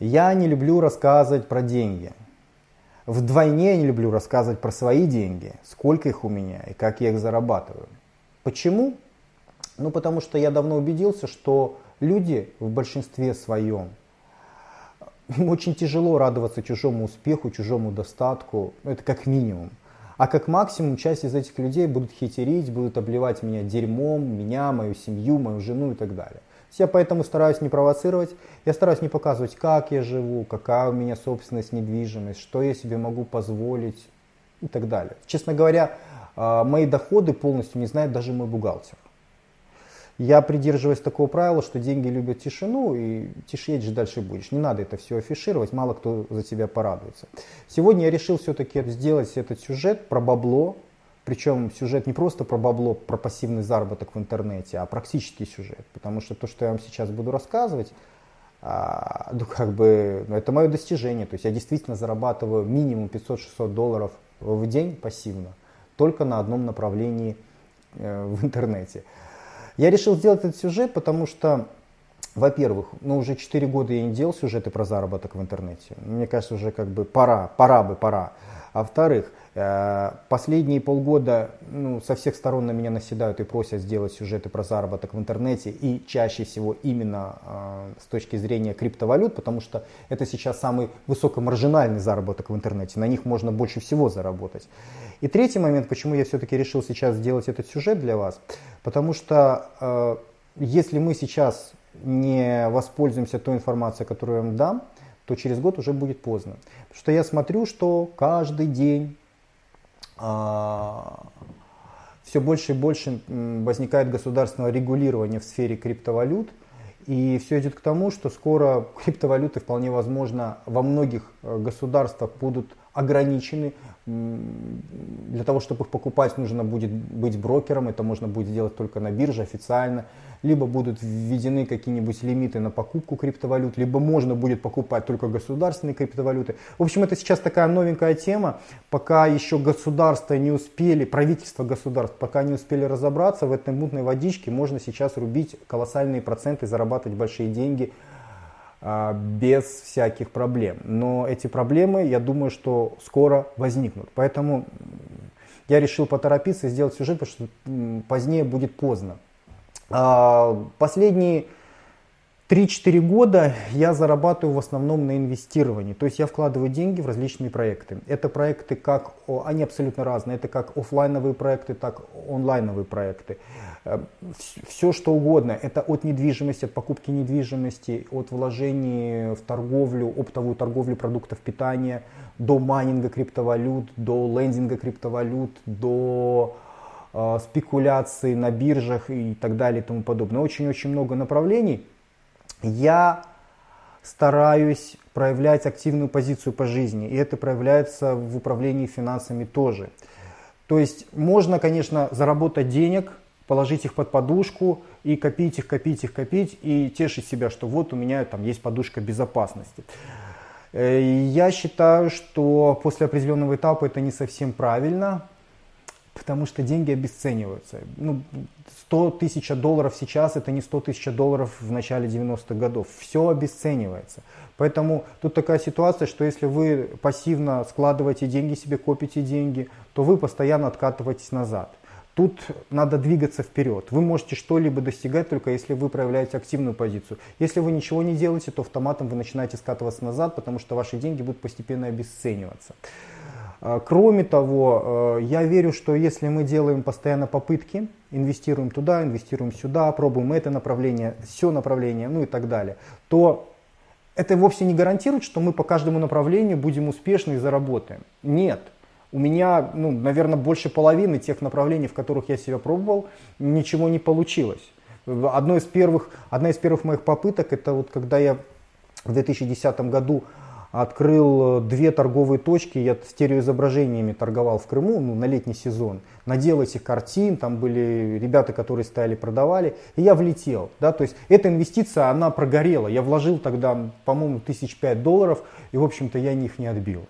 Я не люблю рассказывать про деньги. Вдвойне я не люблю рассказывать про свои деньги, сколько их у меня и как я их зарабатываю. Почему? Ну, потому что я давно убедился, что люди в большинстве своем, им очень тяжело радоваться чужому успеху, чужому достатку, это как минимум. А как максимум часть из этих людей будут хитерить, будут обливать меня дерьмом, меня, мою семью, мою жену и так далее. Я поэтому стараюсь не провоцировать, я стараюсь не показывать, как я живу, какая у меня собственность, недвижимость, что я себе могу позволить и так далее. Честно говоря, а, мои доходы полностью не знает даже мой бухгалтер. Я придерживаюсь такого правила, что деньги любят тишину, и тише же дальше будешь. Не надо это все афишировать, мало кто за тебя порадуется. Сегодня я решил все-таки сделать этот сюжет про бабло, причем сюжет не просто про бабло, про пассивный заработок в интернете, а практический сюжет. Потому что то, что я вам сейчас буду рассказывать, а, ну как бы, ну, это мое достижение. То есть я действительно зарабатываю минимум 500-600 долларов в день пассивно, только на одном направлении э, в интернете. Я решил сделать этот сюжет, потому что, во-первых, ну уже 4 года я не делал сюжеты про заработок в интернете. Мне кажется, уже как бы пора, пора бы, пора. А во-вторых, последние полгода ну, со всех сторон на меня наседают и просят сделать сюжеты про заработок в интернете и чаще всего именно э, с точки зрения криптовалют, потому что это сейчас самый высокомаржинальный заработок в интернете, на них можно больше всего заработать. И третий момент, почему я все-таки решил сейчас сделать этот сюжет для вас, потому что э, если мы сейчас не воспользуемся той информацией, которую я вам дам, то через год уже будет поздно. Потому что я смотрю, что каждый день э, все больше и больше возникает государственного регулирования в сфере криптовалют. И все идет к тому, что скоро криптовалюты вполне возможно во многих э, государствах будут ограничены. Для того, чтобы их покупать, нужно будет быть брокером. Это можно будет сделать только на бирже официально. Либо будут введены какие-нибудь лимиты на покупку криптовалют, либо можно будет покупать только государственные криптовалюты. В общем, это сейчас такая новенькая тема. Пока еще государства не успели, правительство государств, пока не успели разобраться в этой мутной водичке, можно сейчас рубить колоссальные проценты, зарабатывать большие деньги без всяких проблем. Но эти проблемы, я думаю, что скоро возникнут. Поэтому я решил поторопиться и сделать сюжет, потому что позднее будет поздно. А, последние 3-4 года я зарабатываю в основном на инвестировании, то есть я вкладываю деньги в различные проекты. Это проекты как, они абсолютно разные, это как офлайновые проекты, так онлайновые проекты. Э, Все что угодно, это от недвижимости, от покупки недвижимости, от вложений в торговлю, оптовую торговлю продуктов питания, до майнинга криптовалют, до лендинга криптовалют, до э, спекуляций на биржах и так далее и тому подобное. Очень-очень много направлений я стараюсь проявлять активную позицию по жизни, и это проявляется в управлении финансами тоже. То есть можно, конечно, заработать денег, положить их под подушку и копить их, копить их, копить и тешить себя, что вот у меня там есть подушка безопасности. Э, я считаю, что после определенного этапа это не совсем правильно, потому что деньги обесцениваются. Ну, 100 тысяч долларов сейчас это не 100 тысяч долларов в начале 90-х годов. Все обесценивается. Поэтому тут такая ситуация, что если вы пассивно складываете деньги себе, копите деньги, то вы постоянно откатываетесь назад. Тут надо двигаться вперед. Вы можете что-либо достигать только если вы проявляете активную позицию. Если вы ничего не делаете, то автоматом вы начинаете скатываться назад, потому что ваши деньги будут постепенно обесцениваться. А, кроме того, э, я верю, что если мы делаем постоянно попытки, инвестируем туда, инвестируем сюда, пробуем это направление, все направление, ну и так далее, то это вовсе не гарантирует, что мы по каждому направлению будем успешны и заработаем. Нет. У меня, ну, наверное, больше половины тех направлений, в которых я себя пробовал, ничего не получилось. Одно из первых, одна из первых моих попыток, это вот когда я в 2010 году открыл э, две торговые точки, я стереоизображениями торговал в Крыму ну, на летний сезон, надел этих картин, там были ребята, которые стояли, продавали, и я влетел. Да, то есть эта инвестиция, она прогорела, я вложил тогда, по-моему, тысяч пять долларов, и, в общем-то, я них не отбил.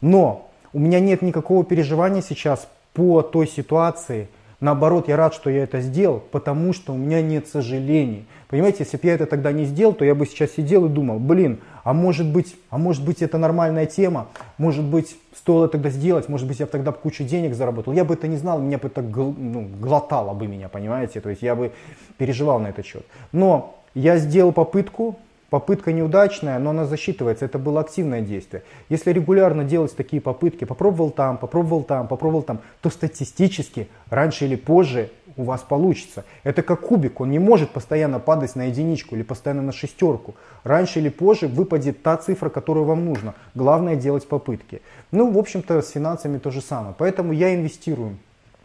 Но у меня нет никакого переживания сейчас по той ситуации, Наоборот, я рад, что я это сделал, потому что у меня нет сожалений. Понимаете, если бы я это тогда не сделал, то я бы сейчас сидел и думал, блин, а может быть, а может быть это нормальная тема, может быть стоило тогда сделать, может быть я бы тогда кучу денег заработал. Я бы это не знал, меня бы это ну, глотало бы меня, понимаете, то есть я бы переживал на этот счет. Но я сделал попытку, Попытка неудачная, но она засчитывается, это было активное действие. Если регулярно делать такие попытки, попробовал там, попробовал там, попробовал там, то статистически раньше или позже у вас получится. Это как кубик, он не может постоянно падать на единичку или постоянно на шестерку. Раньше или позже выпадет та цифра, которую вам нужно. Главное делать попытки. Ну, в общем-то, с финансами то же самое. Поэтому я инвестирую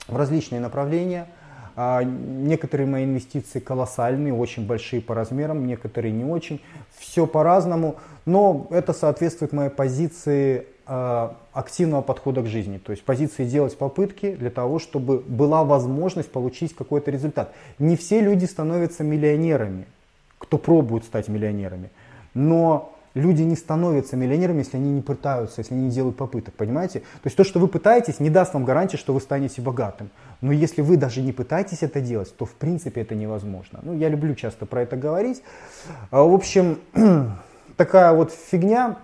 в различные направления – некоторые мои инвестиции колоссальные, очень большие по размерам, некоторые не очень. Все по-разному, но это соответствует моей позиции а, активного подхода к жизни. То есть позиции делать попытки для того, чтобы была возможность получить какой-то результат. Не все люди становятся миллионерами, кто пробует стать миллионерами. Но люди не становятся миллионерами, если они не пытаются, если они не делают попыток, понимаете? То есть то, что вы пытаетесь, не даст вам гарантии, что вы станете богатым. Но если вы даже не пытаетесь это делать, то в принципе это невозможно. Ну, я люблю часто про это говорить. А, в общем, такая вот фигня.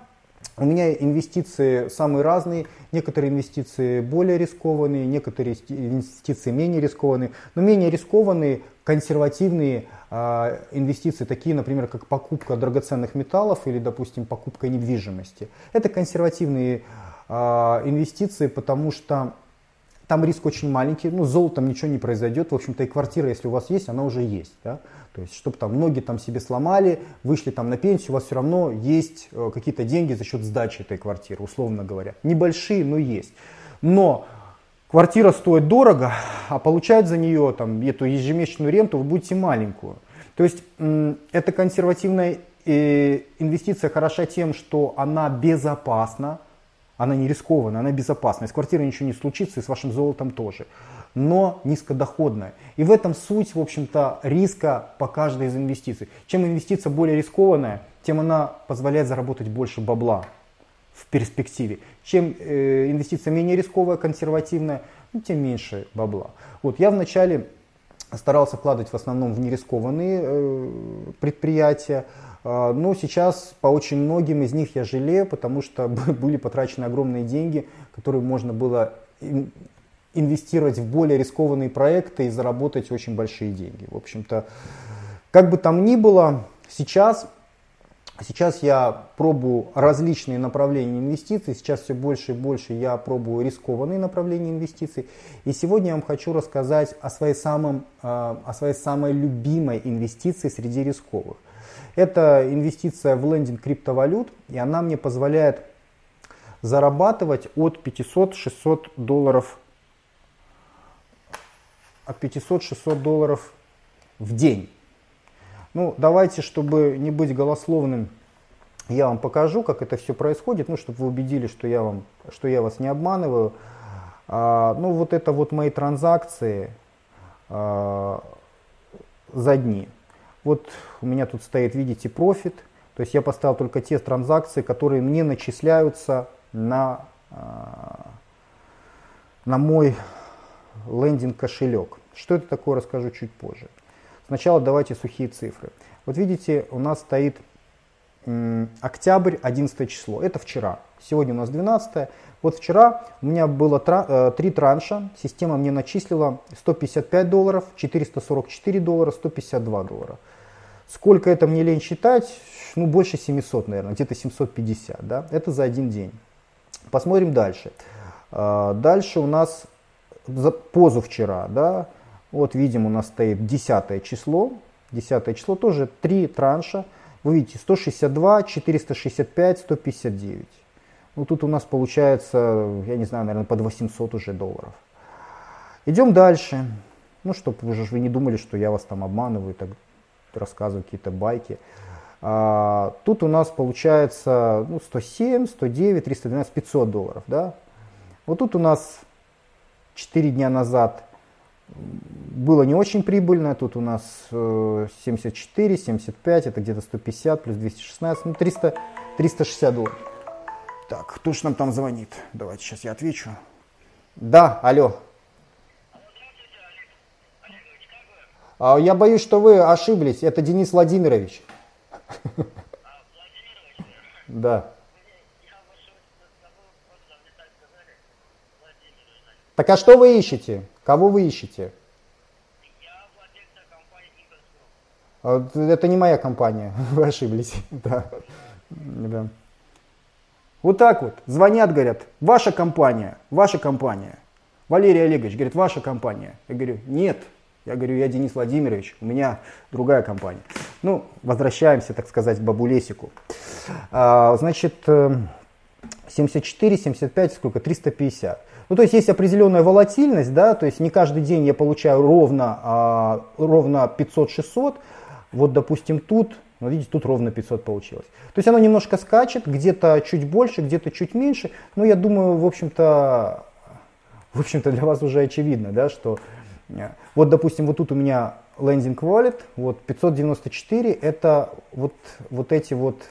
У меня инвестиции самые разные. Некоторые инвестиции более рискованные, некоторые инвестиции менее рискованные. Но менее рискованные, консервативные инвестиции, такие, например, как покупка драгоценных металлов или, допустим, покупка недвижимости. Это консервативные а, инвестиции, потому что там риск очень маленький, ну, с золотом ничего не произойдет, в общем-то, и квартира, если у вас есть, она уже есть, да? То есть, чтобы там ноги там себе сломали, вышли там на пенсию, у вас все равно есть э, какие-то деньги за счет сдачи этой квартиры, условно говоря. Небольшие, но есть. Но квартира стоит дорого, а получать за нее там эту ежемесячную ренту вы будете маленькую. То есть, эта консервативная э, инвестиция хороша тем, что она безопасна, она не рискованная, она безопасная. С квартирой ничего не случится, и с вашим золотом тоже. Но низкодоходная. И в этом суть, в общем-то, риска по каждой из инвестиций. Чем инвестиция более рискованная, тем она позволяет заработать больше бабла в перспективе. Чем э, инвестиция менее рисковая, консервативная, ну, тем меньше бабла. Вот я вначале старался вкладывать в основном в нерискованные э, предприятия, а, но сейчас по очень многим из них я жалею, потому что были потрачены огромные деньги, которые можно было инвестировать в более рискованные проекты и заработать очень большие деньги. В общем-то, как бы там ни было, сейчас, сейчас я пробую различные направления инвестиций, сейчас все больше и больше я пробую рискованные направления инвестиций. И сегодня я вам хочу рассказать о своей, самом, а, о своей самой любимой инвестиции среди рисковых. Это инвестиция в лендинг криптовалют, и она мне позволяет зарабатывать от 500-600 долларов от 500-600 долларов в день. Ну, давайте, чтобы не быть голословным, я вам покажу, как это все происходит, ну, чтобы вы убедились, что я, вам, что я вас не обманываю. А, ну, вот это вот мои транзакции а, за дни. Вот у меня тут стоит, видите, профит. То есть я поставил только те транзакции, которые мне начисляются на, а, на мой лендинг кошелек. Что это такое, расскажу чуть позже. Сначала давайте сухие цифры. Вот видите, у нас стоит октябрь, 11 число. Это вчера. Сегодня у нас 12. Вот вчера у меня было э, три транша. Система мне начислила 155 долларов, 444 доллара, 152 доллара. Сколько это мне лень считать? Ну, больше 700, наверное, где-то 750, да? Это за один день. Посмотрим дальше. А, дальше у нас позавчера, да, вот видим, у нас стоит 10 число. 10 число тоже три транша. Вы видите, 162, 465, 159. Ну, тут у нас получается, я не знаю, наверное, под 800 уже долларов. Идем дальше. Ну, чтобы вы же вы не думали, что я вас там обманываю так рассказываю какие-то байки. А, тут у нас получается ну, 107, 109, 312, 500 долларов. Да? Вот тут у нас 4 дня назад было не очень прибыльно. Тут у нас 74, э, 75, это где-то 150 плюс 216, ну 300, 360 долларов. Так, кто же нам там звонит? Давайте сейчас я отвечу. Да, алло. А я боюсь, что вы ошиблись. Это Денис Владимирович. Да. Так а что вы ищете? Кого вы ищете? А это не моя компания, вы ошиблись. Да. Да. Вот так вот. Звонят, говорят, ваша компания, ваша компания. Валерий Олегович говорит, ваша компания. Я говорю, нет. Я говорю, я Денис Владимирович, у меня другая компания. Ну, возвращаемся, так сказать, к бабулесику. А, значит, 74, э, 75, сколько? 350. Ну, то есть есть определенная волатильность, да, то есть не каждый день я получаю ровно, а, ровно 500-600. Вот, допустим, тут, ну, видите, тут ровно 500 получилось. То есть оно немножко скачет, где-то чуть больше, где-то чуть меньше. Но я думаю, в общем-то, в общем-то для вас уже очевидно, да, что э, вот, допустим, вот тут у меня лендинг wallet, вот 594, это вот, вот эти вот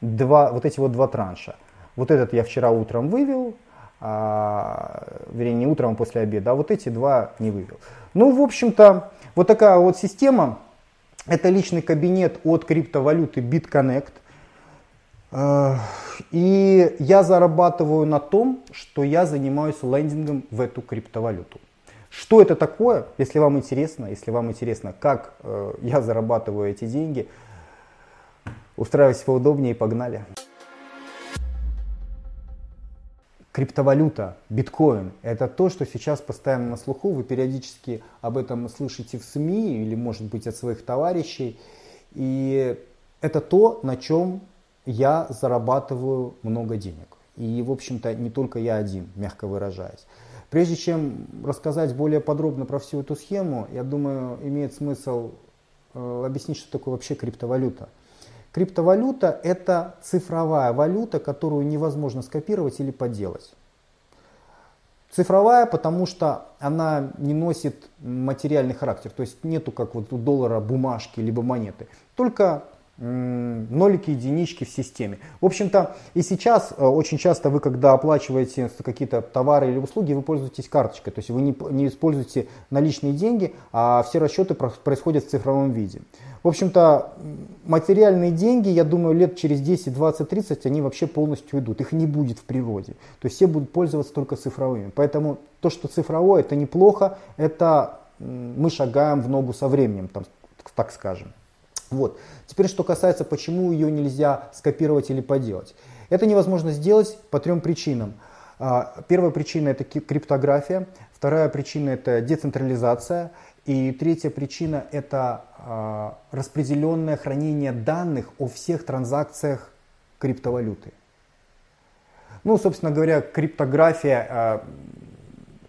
два, вот эти вот два транша. Вот этот я вчера утром вывел, а, вернее, не утром, а после обеда, а вот эти два не вывел. Ну, в общем-то, вот такая вот система. Это личный кабинет от криптовалюты BitConnect. А, и я зарабатываю на том, что я занимаюсь лендингом в эту криптовалюту. Что это такое, если вам интересно, если вам интересно, как э, я зарабатываю эти деньги, устраивайтесь поудобнее и погнали. Криптовалюта, биткоин – это то, что сейчас постоянно на слуху. Вы периодически об этом слышите в СМИ или, может быть, от своих товарищей. И это то, на чем я зарабатываю много денег. И, в общем-то, не только я один, мягко выражаясь. Прежде чем рассказать более подробно про всю эту схему, я думаю, имеет смысл э, объяснить, что такое вообще криптовалюта. Криптовалюта – это цифровая валюта, которую невозможно скопировать или подделать. Цифровая, потому что она не носит материальный характер, то есть нету как вот у доллара бумажки либо монеты, только нолики, единички в системе. В общем-то, и сейчас э, очень часто вы, когда оплачиваете какие-то товары или услуги, вы пользуетесь карточкой, то есть вы не, не используете наличные деньги, а все расчеты происходят в цифровом виде. В общем-то, материальные деньги, я думаю, лет через 10, 20, 30 они вообще полностью уйдут. Их не будет в природе. То есть все будут пользоваться только цифровыми. Поэтому то, что цифровое, это неплохо, это мы шагаем в ногу со временем, там, так скажем. Вот. Теперь, что касается, почему ее нельзя скопировать или поделать. Это невозможно сделать по трем причинам. А, первая причина это криптография, вторая причина это децентрализация, и третья причина это распределенное хранение данных о всех транзакциях криптовалюты. Ну, собственно говоря, криптография а,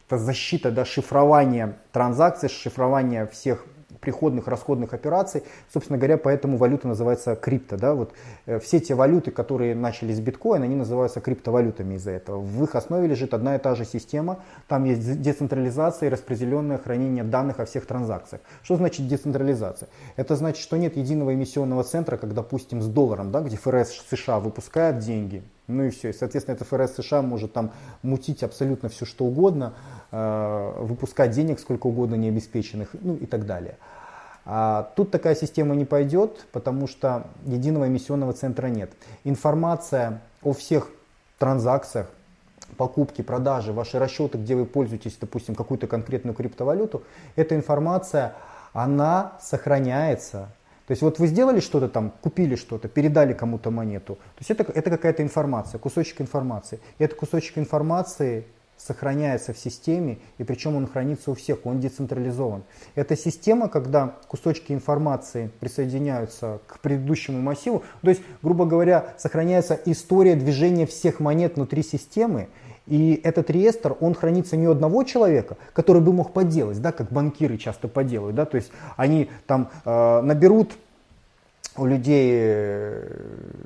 это защита, да, шифрование транзакций, шифрование всех приходных, расходных операций. Собственно говоря, поэтому валюта называется крипто. Да? Вот, э, все те валюты, которые начали с биткоина, они называются криптовалютами из-за этого. В их основе лежит одна и та же система. Там есть децентрализация и распределенное хранение данных о всех транзакциях. Что значит децентрализация? Это значит, что нет единого эмиссионного центра, как, допустим, с долларом, да, где ФРС США выпускает деньги, ну и все. И, соответственно, это ФРС США может там мутить абсолютно все, что угодно, э, выпускать денег сколько угодно необеспеченных, ну и так далее. А тут такая система не пойдет, потому что единого эмиссионного центра нет. Информация о всех транзакциях, покупки, продажи, ваши расчеты, где вы пользуетесь, допустим, какую-то конкретную криптовалюту, эта информация, она сохраняется то есть вот вы сделали что-то там, купили что-то, передали кому-то монету. То есть это, это какая-то информация, кусочек информации. И этот кусочек информации сохраняется в системе, и причем он хранится у всех, он децентрализован. Это система, когда кусочки информации присоединяются к предыдущему массиву, то есть, грубо говоря, сохраняется история движения всех монет внутри системы, и этот реестр, он хранится не у одного человека, который бы мог поделать, да, как банкиры часто поделают, да, то есть они там э, наберут у людей э,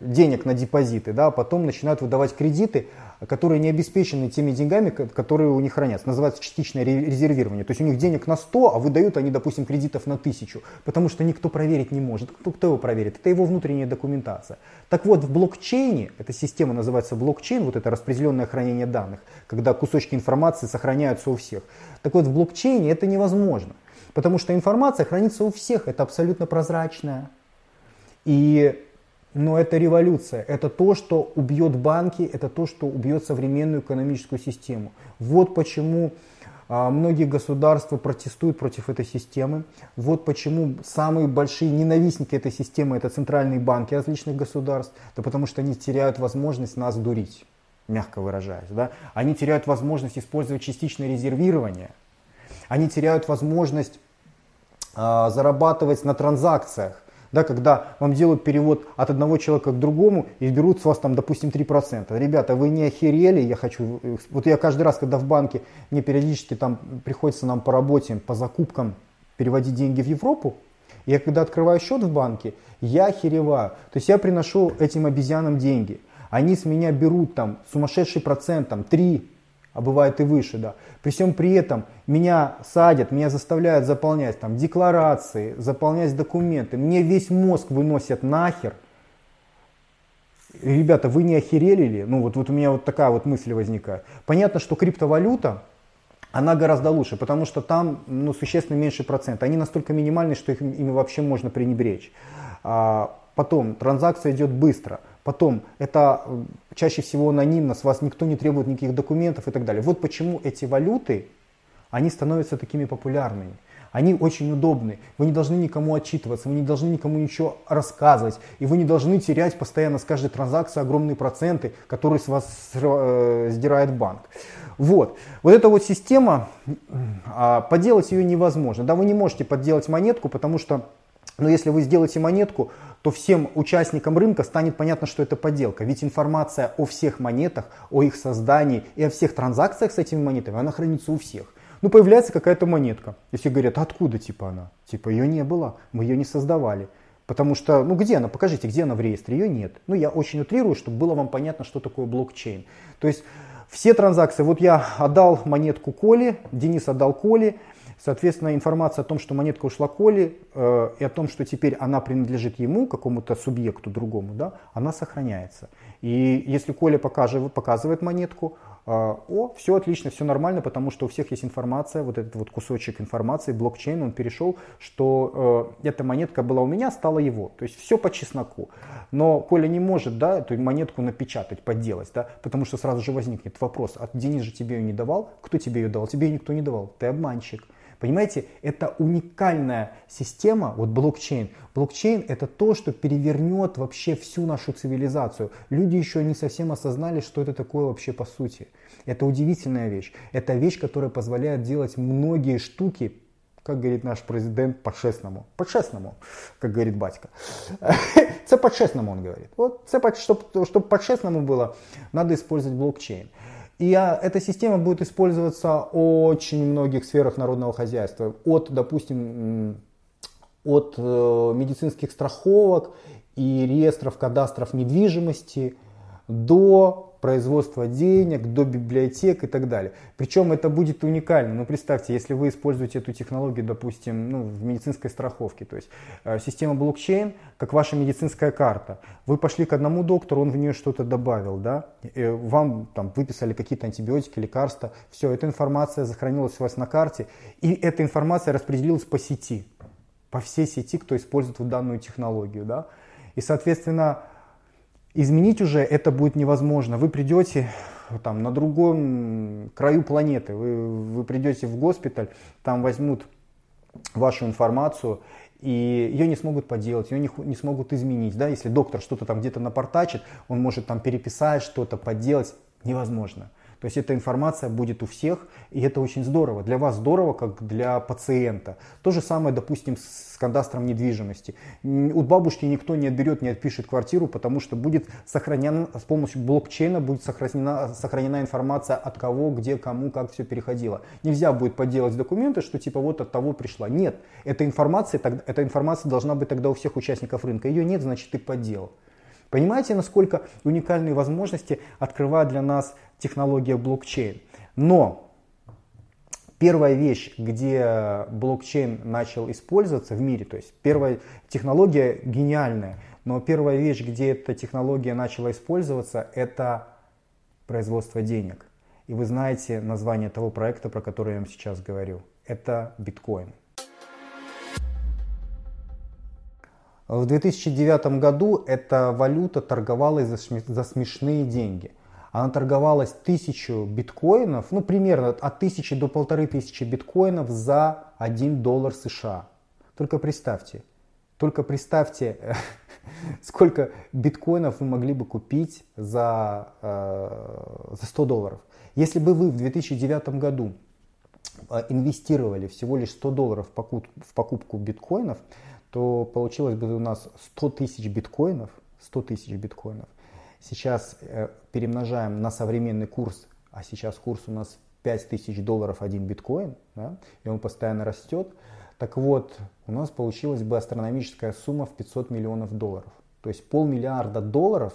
денег на депозиты, да, а потом начинают выдавать кредиты, которые не обеспечены теми деньгами, которые у них хранятся. Называется частичное резервирование. То есть у них денег на 100, а выдают они, допустим, кредитов на 1000, потому что никто проверить не может. Кто, кто его проверит? Это его внутренняя документация. Так вот, в блокчейне, эта система называется блокчейн, вот это распределенное хранение данных, когда кусочки информации сохраняются у всех. Так вот, в блокчейне это невозможно. Потому что информация хранится у всех, это абсолютно прозрачная. И но это революция, это то, что убьет банки, это то, что убьет современную экономическую систему. Вот почему а, многие государства протестуют против этой системы. Вот почему самые большие ненавистники этой системы это центральные банки различных государств. Да потому что они теряют возможность нас дурить, мягко выражаясь. Да? Они теряют возможность использовать частичное резервирование. Они теряют возможность а, зарабатывать на транзакциях да, когда вам делают перевод от одного человека к другому и берут с вас там, допустим, 3%. Ребята, вы не охерели, я хочу, вот я каждый раз, когда в банке, мне периодически там приходится нам по работе, по закупкам переводить деньги в Европу, я когда открываю счет в банке, я охереваю. То есть я приношу этим обезьянам деньги. Они с меня берут там сумасшедший процент, там 3, а бывает и выше, да. При всем при этом меня садят, меня заставляют заполнять там декларации, заполнять документы, мне весь мозг выносят нахер. Ребята, вы не охерели ли? Ну вот, вот у меня вот такая вот мысль возникает. Понятно, что криптовалюта, она гораздо лучше, потому что там ну, существенно меньше процент. Они настолько минимальны, что их, ими вообще можно пренебречь. А, потом, транзакция идет быстро. Потом, это э, чаще всего анонимно, с вас никто не требует никаких документов и так далее. Вот почему эти валюты, они становятся такими популярными. Они очень удобны. Вы не должны никому отчитываться, вы не должны никому ничего рассказывать. И вы не должны терять постоянно с каждой транзакции огромные проценты, которые с вас э, сдирает банк. Вот. Вот эта вот система, э, поделать ее невозможно. Да, вы не можете подделать монетку, потому что но если вы сделаете монетку, то всем участникам рынка станет понятно, что это подделка. Ведь информация о всех монетах, о их создании и о всех транзакциях с этими монетами, она хранится у всех. Ну, появляется какая-то монетка. И все говорят, откуда типа она? Типа ее не было, мы ее не создавали. Потому что, ну где она? Покажите, где она в реестре? Ее нет. Ну, я очень утрирую, чтобы было вам понятно, что такое блокчейн. То есть все транзакции, вот я отдал монетку Коле, Денис отдал Коле, Соответственно, информация о том, что монетка ушла Коле, э, и о том, что теперь она принадлежит ему, какому-то субъекту другому, да, она сохраняется. И если Коля покажет, показывает монетку, э, о, все отлично, все нормально, потому что у всех есть информация, вот этот вот кусочек информации, блокчейн, он перешел, что э, эта монетка была у меня, стала его. То есть все по чесноку. Но Коля не может да, эту монетку напечатать, подделать, да, потому что сразу же возникнет вопрос, а Денис же тебе ее не давал? Кто тебе ее давал? Тебе ее никто не давал, ты обманщик. Понимаете, это уникальная система, вот блокчейн. Блокчейн это то, что перевернет вообще всю нашу цивилизацию. Люди еще не совсем осознали, что это такое вообще по сути. Это удивительная вещь. Это вещь, которая позволяет делать многие штуки, как говорит наш президент, по-честному. По-честному, как говорит батька. Це по-честному, он говорит. Вот, чтобы, чтобы по-честному было, надо использовать блокчейн. И а, эта система будет использоваться в очень многих сферах народного хозяйства. От, допустим, от э, медицинских страховок и реестров кадастров недвижимости до производства денег, до библиотек и так далее. Причем это будет уникально. Ну, представьте, если вы используете эту технологию, допустим, ну, в медицинской страховке, то есть э, система блокчейн, как ваша медицинская карта. Вы пошли к одному доктору, он в нее что-то добавил, да, и вам там выписали какие-то антибиотики, лекарства, все, эта информация сохранилась у вас на карте, и эта информация распределилась по сети, по всей сети, кто использует данную технологию, да. И, соответственно, Изменить уже это будет невозможно. Вы придете там, на другом краю планеты, вы, вы придете в госпиталь, там возьмут вашу информацию, и ее не смогут поделать, ее не, не смогут изменить. Да? Если доктор что-то там где-то напортачит, он может там переписать что-то, подделать. Невозможно. То есть эта информация будет у всех, и это очень здорово. Для вас здорово, как для пациента. То же самое, допустим, с кадастром недвижимости. У бабушки никто не отберет, не отпишет квартиру, потому что будет сохранена, с помощью блокчейна будет сохранена, сохранена информация от кого, где, кому, как все переходило. Нельзя будет подделать документы, что типа вот от того пришла. Нет, эта информация, эта информация должна быть тогда у всех участников рынка. Ее нет, значит ты подделал. Понимаете, насколько уникальные возможности открывает для нас технология блокчейн. Но первая вещь, где блокчейн начал использоваться в мире, то есть первая технология гениальная, но первая вещь, где эта технология начала использоваться, это производство денег. И вы знаете название того проекта, про который я вам сейчас говорю. Это биткоин. В 2009 году эта валюта торговалась за смешные деньги – она торговалась тысячу биткоинов, ну примерно от тысячи до полторы тысячи биткоинов за 1 доллар США. Только представьте, только представьте, сколько биткоинов вы могли бы купить за, э, за 100 долларов. Если бы вы в 2009 году э, инвестировали всего лишь 100 долларов в покупку, в покупку биткоинов, то получилось бы у нас 100 тысяч биткоинов, 100 тысяч биткоинов. Сейчас э, перемножаем на современный курс, а сейчас курс у нас 5 тысяч долларов один биткоин, да, и он постоянно растет. Так вот, у нас получилась бы астрономическая сумма в 500 миллионов долларов. То есть полмиллиарда долларов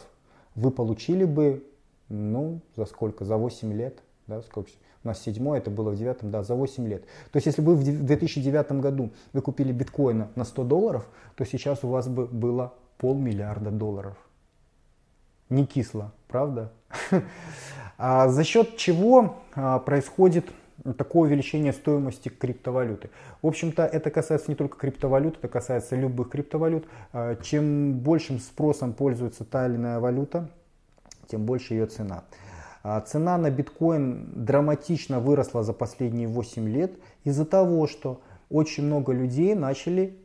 вы получили бы, ну, за сколько? За 8 лет. Да, сколько? У нас седьмое, это было в девятом, да, за 8 лет. То есть, если бы в 2009 году вы купили биткоина на 100 долларов, то сейчас у вас бы было полмиллиарда долларов. Не кисло, правда? А за счет чего а, происходит такое увеличение стоимости криптовалюты. В общем-то, это касается не только криптовалют, это касается любых криптовалют. А, чем большим спросом пользуется та или иная валюта, тем больше ее цена. Цена на биткоин драматично выросла за последние 8 лет из-за того, что очень много людей начали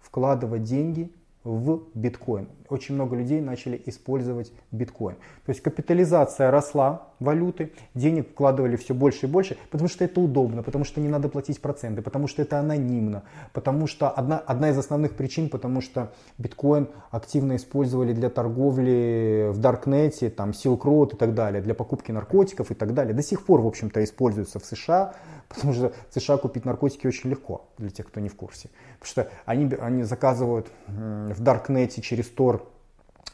вкладывать деньги в биткоин. Очень много людей начали использовать биткоин. То есть капитализация росла валюты, денег вкладывали все больше и больше, потому что это удобно, потому что не надо платить проценты, потому что это анонимно, потому что одна, одна из основных причин, потому что биткоин активно использовали для торговли в Даркнете, там Silk Road и так далее, для покупки наркотиков и так далее. До сих пор, в общем-то, используется в США, потому что в США купить наркотики очень легко, для тех, кто не в курсе. Потому что они, они заказывают в Даркнете через Тор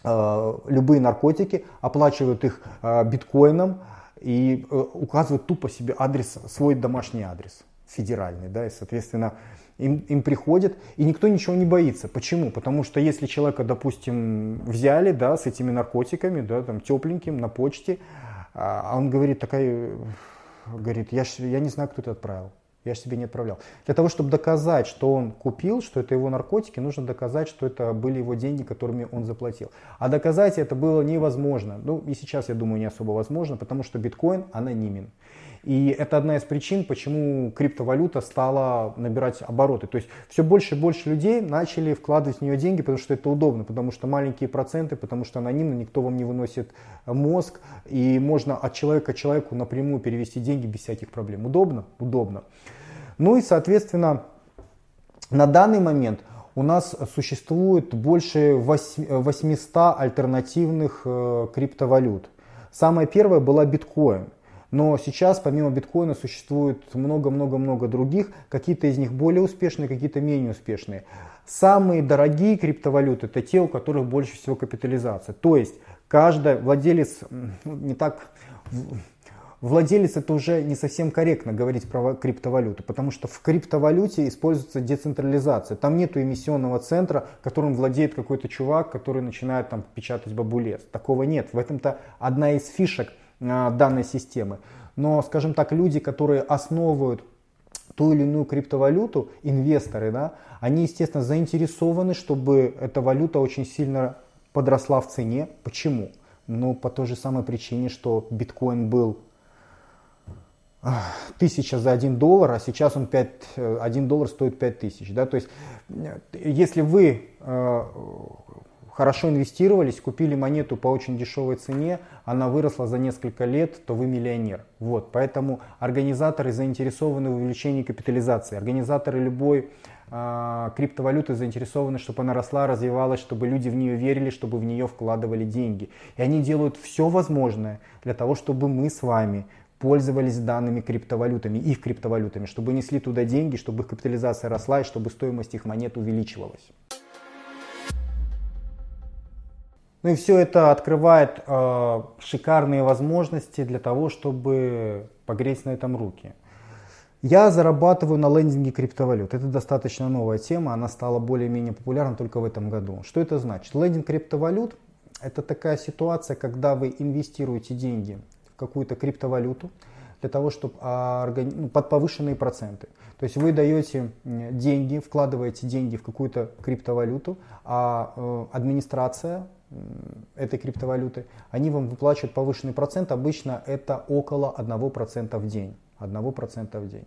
э, любые наркотики, оплачивают их э, биткоином и э, указывают тупо себе адрес, свой домашний адрес федеральный, да, и, соответственно, им, им приходят, и никто ничего не боится. Почему? Потому что если человека, допустим, взяли, да, с этими наркотиками, да, там, тепленьким на почте, а он говорит, такая, говорит, я, я не знаю, кто это отправил. Я же себе не отправлял. Для того, чтобы доказать, что он купил, что это его наркотики, нужно доказать, что это были его деньги, которыми он заплатил. А доказать это было невозможно. Ну и сейчас, я думаю, не особо возможно, потому что биткоин анонимен. И это одна из причин, почему криптовалюта стала набирать обороты. То есть все больше и больше людей начали вкладывать в нее деньги, потому что это удобно, потому что маленькие проценты, потому что анонимно, никто вам не выносит мозг, и можно от человека к человеку напрямую перевести деньги без всяких проблем. Удобно? Удобно. Ну и, соответственно, на данный момент у нас существует больше 800 альтернативных э, криптовалют. Самая первая была биткоин. Но сейчас помимо биткоина существует много-много-много других, какие-то из них более успешные, какие-то менее успешные. Самые дорогие криптовалюты это те, у которых больше всего капитализация. То есть каждый владелец, ну, не так, владелец это уже не совсем корректно говорить про криптовалюту, потому что в криптовалюте используется децентрализация. Там нет эмиссионного центра, которым владеет какой-то чувак, который начинает там печатать бабулес. Такого нет. В этом-то одна из фишек данной системы. Но, скажем так, люди, которые основывают ту или иную криптовалюту, инвесторы, да, они, естественно, заинтересованы, чтобы эта валюта очень сильно подросла в цене. Почему? Ну, по той же самой причине, что биткоин был тысяча за один доллар, а сейчас он 5, 1 э, доллар стоит 5 тысяч. Да? То есть, э, если вы э, хорошо инвестировались, купили монету по очень дешевой цене, она выросла за несколько лет, то вы миллионер. Вот, поэтому организаторы заинтересованы в увеличении капитализации. Организаторы любой э, криптовалюты заинтересованы, чтобы она росла, развивалась, чтобы люди в нее верили, чтобы в нее вкладывали деньги. И они делают все возможное для того, чтобы мы с вами пользовались данными криптовалютами, их криптовалютами, чтобы несли туда деньги, чтобы их капитализация росла и чтобы стоимость их монет увеличивалась. Ну и все это открывает э, шикарные возможности для того, чтобы погреть на этом руки. Я зарабатываю на лендинге криптовалют. Это достаточно новая тема, она стала более-менее популярна только в этом году. Что это значит? Лендинг криптовалют – это такая ситуация, когда вы инвестируете деньги в какую-то криптовалюту, для того, чтобы ну, под повышенные проценты. То есть вы даете деньги, вкладываете деньги в какую-то криптовалюту, а э, администрация этой криптовалюты, они вам выплачивают повышенный процент, обычно это около 1% в день. 1% в день.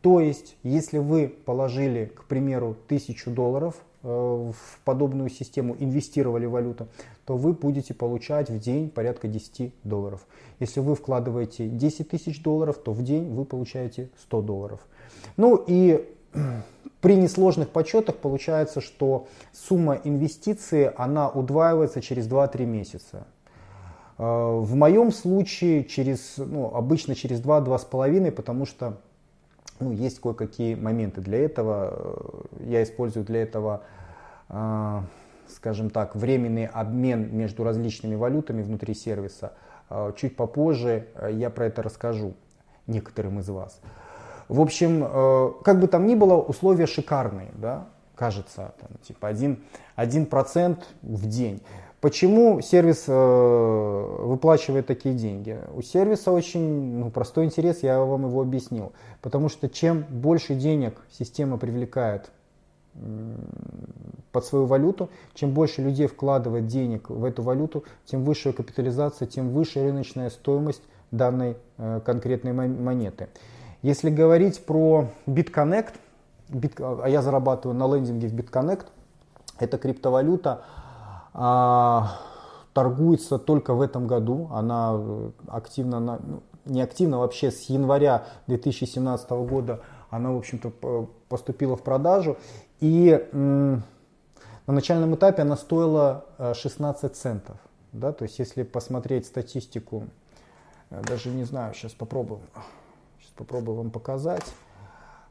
То есть, если вы положили, к примеру, 1000 долларов э, в подобную систему, инвестировали в валюту, то вы будете получать в день порядка 10 долларов. Если вы вкладываете 10 тысяч долларов, то в день вы получаете 100 долларов. Ну и при несложных подсчетах получается, что сумма инвестиции она удваивается через 2-3 месяца. Э, в моем случае через, ну, обычно через 2-2,5, потому что ну, есть кое-какие моменты для этого. Э, я использую для этого, э, скажем так, временный обмен между различными валютами внутри сервиса. Чуть попозже я про это расскажу некоторым из вас. В общем, как бы там ни было, условия шикарные, да, кажется, там, типа 1%, 1 в день. Почему сервис э, выплачивает такие деньги? У сервиса очень ну, простой интерес, я вам его объяснил. Потому что чем больше денег система привлекает под свою валюту, чем больше людей вкладывает денег в эту валюту, тем выше капитализация, тем выше рыночная стоимость данной э, конкретной монеты. Если говорить про BitConnect, Bit, а я зарабатываю на лендинге в BitConnect, это криптовалюта, а, торгуется только в этом году. Она э, активно, ну, не активно вообще с января 2017 года она, в общем-то, поступила в продажу. И на начальном этапе она стоила 16 э, центов. Да? То есть, если посмотреть статистику, э, даже не знаю, сейчас попробую, сейчас попробую вам показать.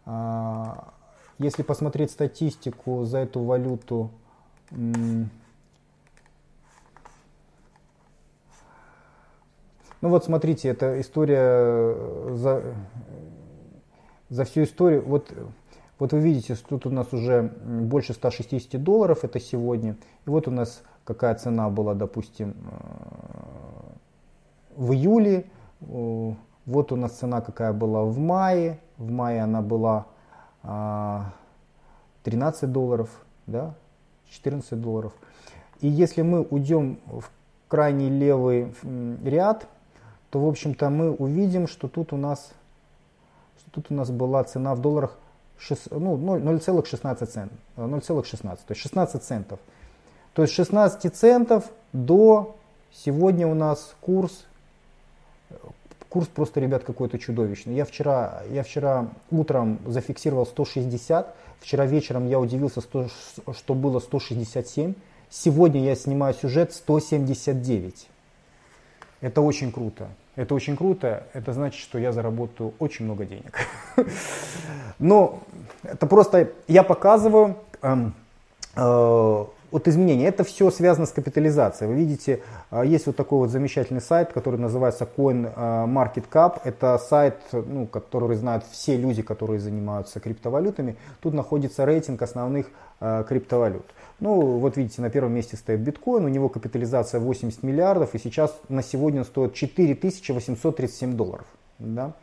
А, если посмотреть статистику за эту валюту Ну вот смотрите, это история э, за, за всю историю. Вот, вот вы видите, тут у нас уже больше 160 долларов, это сегодня. И вот у нас какая цена была, допустим, э, в июле. Вот у нас цена какая была в мае. В мае она была 13 а, долларов, да, 14 долларов. И если мы уйдем в крайний левый ряд, то, в общем-то, мы увидим, что тут у нас, что тут у нас была цена в долларах 6, ну, 0,16 центов, 0,16, то есть 16 центов. То есть 16 центов до сегодня у нас курс, курс просто, ребят, какой-то чудовищный. Я вчера, я вчера утром зафиксировал 160, вчера вечером я удивился, что было 167, сегодня я снимаю сюжет 179. Это очень круто. Это очень круто. Это значит, что я заработаю очень много денег. Но это просто я показываю эм, э, от изменения. Это все связано с капитализацией. Вы видите, э, есть вот такой вот замечательный сайт, который называется CoinMarketCap. Это сайт, ну, который знают все люди, которые занимаются криптовалютами. Тут находится рейтинг основных э, криптовалют. Ну, вот видите, на первом месте стоит биткоин, у него капитализация 80 миллиардов, и сейчас на сегодня он стоит 4837 долларов. Да?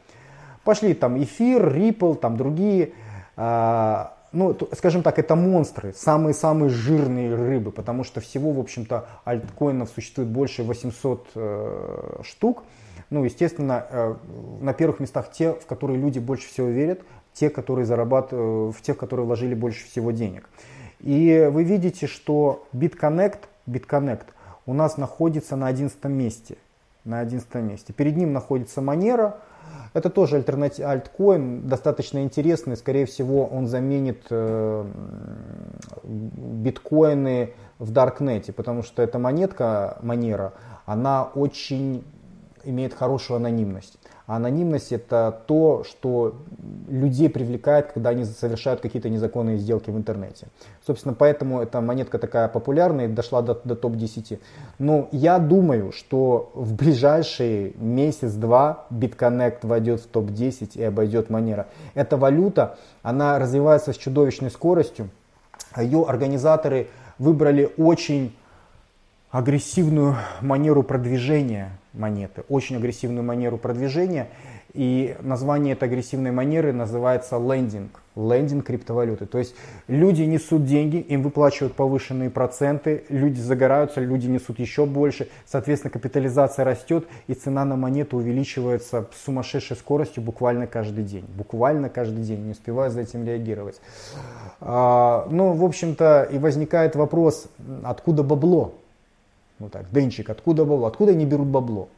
Пошли там эфир, Ripple, там другие. А, ну, скажем так, это монстры, самые-самые жирные рыбы, потому что всего, в общем-то, альткоинов существует больше 800 э, штук. Ну, естественно, э, на первых местах те, в которые люди больше всего верят, те, которые зарабатывают, в тех, которые вложили больше всего денег. И вы видите, что BitConnect, BitConnect у нас находится на 11 месте. На 11 месте. Перед ним находится Monero. Это тоже альтернатив, альткоин, достаточно интересный. Скорее всего, он заменит э, биткоины в Даркнете, потому что эта монетка Monero, она очень имеет хорошую анонимность. Анонимность это то, что людей привлекает, когда они совершают какие-то незаконные сделки в интернете. Собственно, поэтому эта монетка такая популярная и дошла до, до топ-10. Но я думаю, что в ближайшие месяц-два BitConnect войдет в топ-10 и обойдет Monero. Эта валюта, она развивается с чудовищной скоростью. Ее организаторы выбрали очень агрессивную манеру продвижения монеты, очень агрессивную манеру продвижения. И название этой агрессивной манеры называется лендинг. Лендинг криптовалюты. То есть люди несут деньги, им выплачивают повышенные проценты, люди загораются, люди несут еще больше. Соответственно, капитализация растет и цена на монету увеличивается с сумасшедшей скоростью буквально каждый день. Буквально каждый день, не успеваю за этим реагировать. А, ну, в общем-то, и возникает вопрос, откуда бабло? Ну так, Денчик, откуда бабло? Откуда они берут бабло?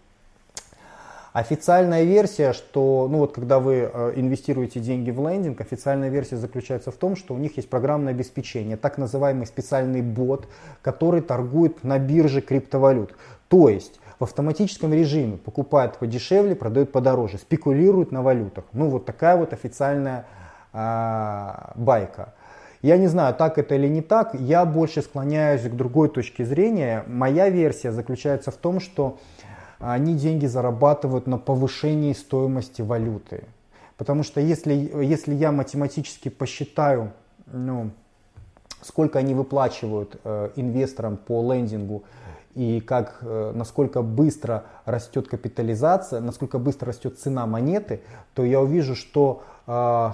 Официальная версия, что, ну вот когда вы э, инвестируете деньги в лендинг, официальная версия заключается в том, что у них есть программное обеспечение, так называемый специальный бот, который торгует на бирже криптовалют. То есть в автоматическом режиме покупает подешевле, продает подороже, спекулирует на валютах. Ну вот такая вот официальная а, байка. Я не знаю, так это или не так, я больше склоняюсь к другой точке зрения. Моя версия заключается в том, что они деньги зарабатывают на повышении стоимости валюты. Потому что если, если я математически посчитаю, ну, сколько они выплачивают э, инвесторам по лендингу и как, э, насколько быстро растет капитализация, насколько быстро растет цена монеты, то я увижу, что э,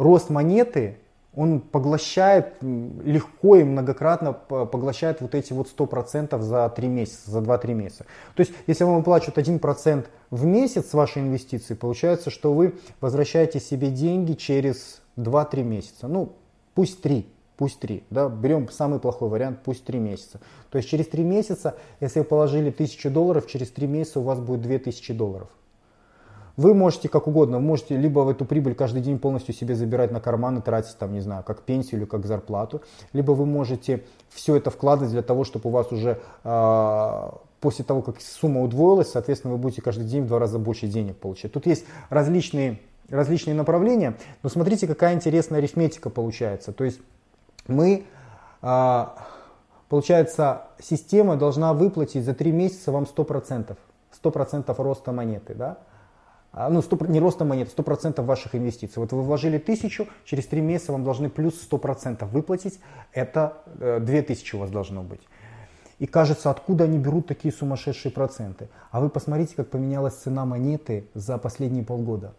рост монеты он поглощает легко и многократно поглощает вот эти вот 100% за 3 месяца, за 2-3 месяца. То есть, если вам выплачивают 1% в месяц с вашей инвестиции, получается, что вы возвращаете себе деньги через 2-3 месяца. Ну, пусть 3, пусть 3. Да? Берем самый плохой вариант, пусть 3 месяца. То есть, через 3 месяца, если вы положили 1000 долларов, через 3 месяца у вас будет 2000 долларов. Вы можете как угодно, вы можете либо в эту прибыль каждый день полностью себе забирать на карман и тратить там, не знаю, как пенсию или как зарплату, либо вы можете все это вкладывать для того, чтобы у вас уже э, после того, как сумма удвоилась, соответственно, вы будете каждый день в два раза больше денег получать. Тут есть различные, различные направления, но смотрите, какая интересная арифметика получается. То есть мы, э, получается, система должна выплатить за три месяца вам 100%. 100% роста монеты, да? А, ну, 100, не роста монет, 100% ваших инвестиций. Вот вы вложили 1000, через 3 месяца вам должны плюс 100% выплатить, это 2000 э, у вас должно быть. И кажется, откуда они берут такие сумасшедшие проценты. А вы посмотрите, как поменялась цена монеты за последние полгода.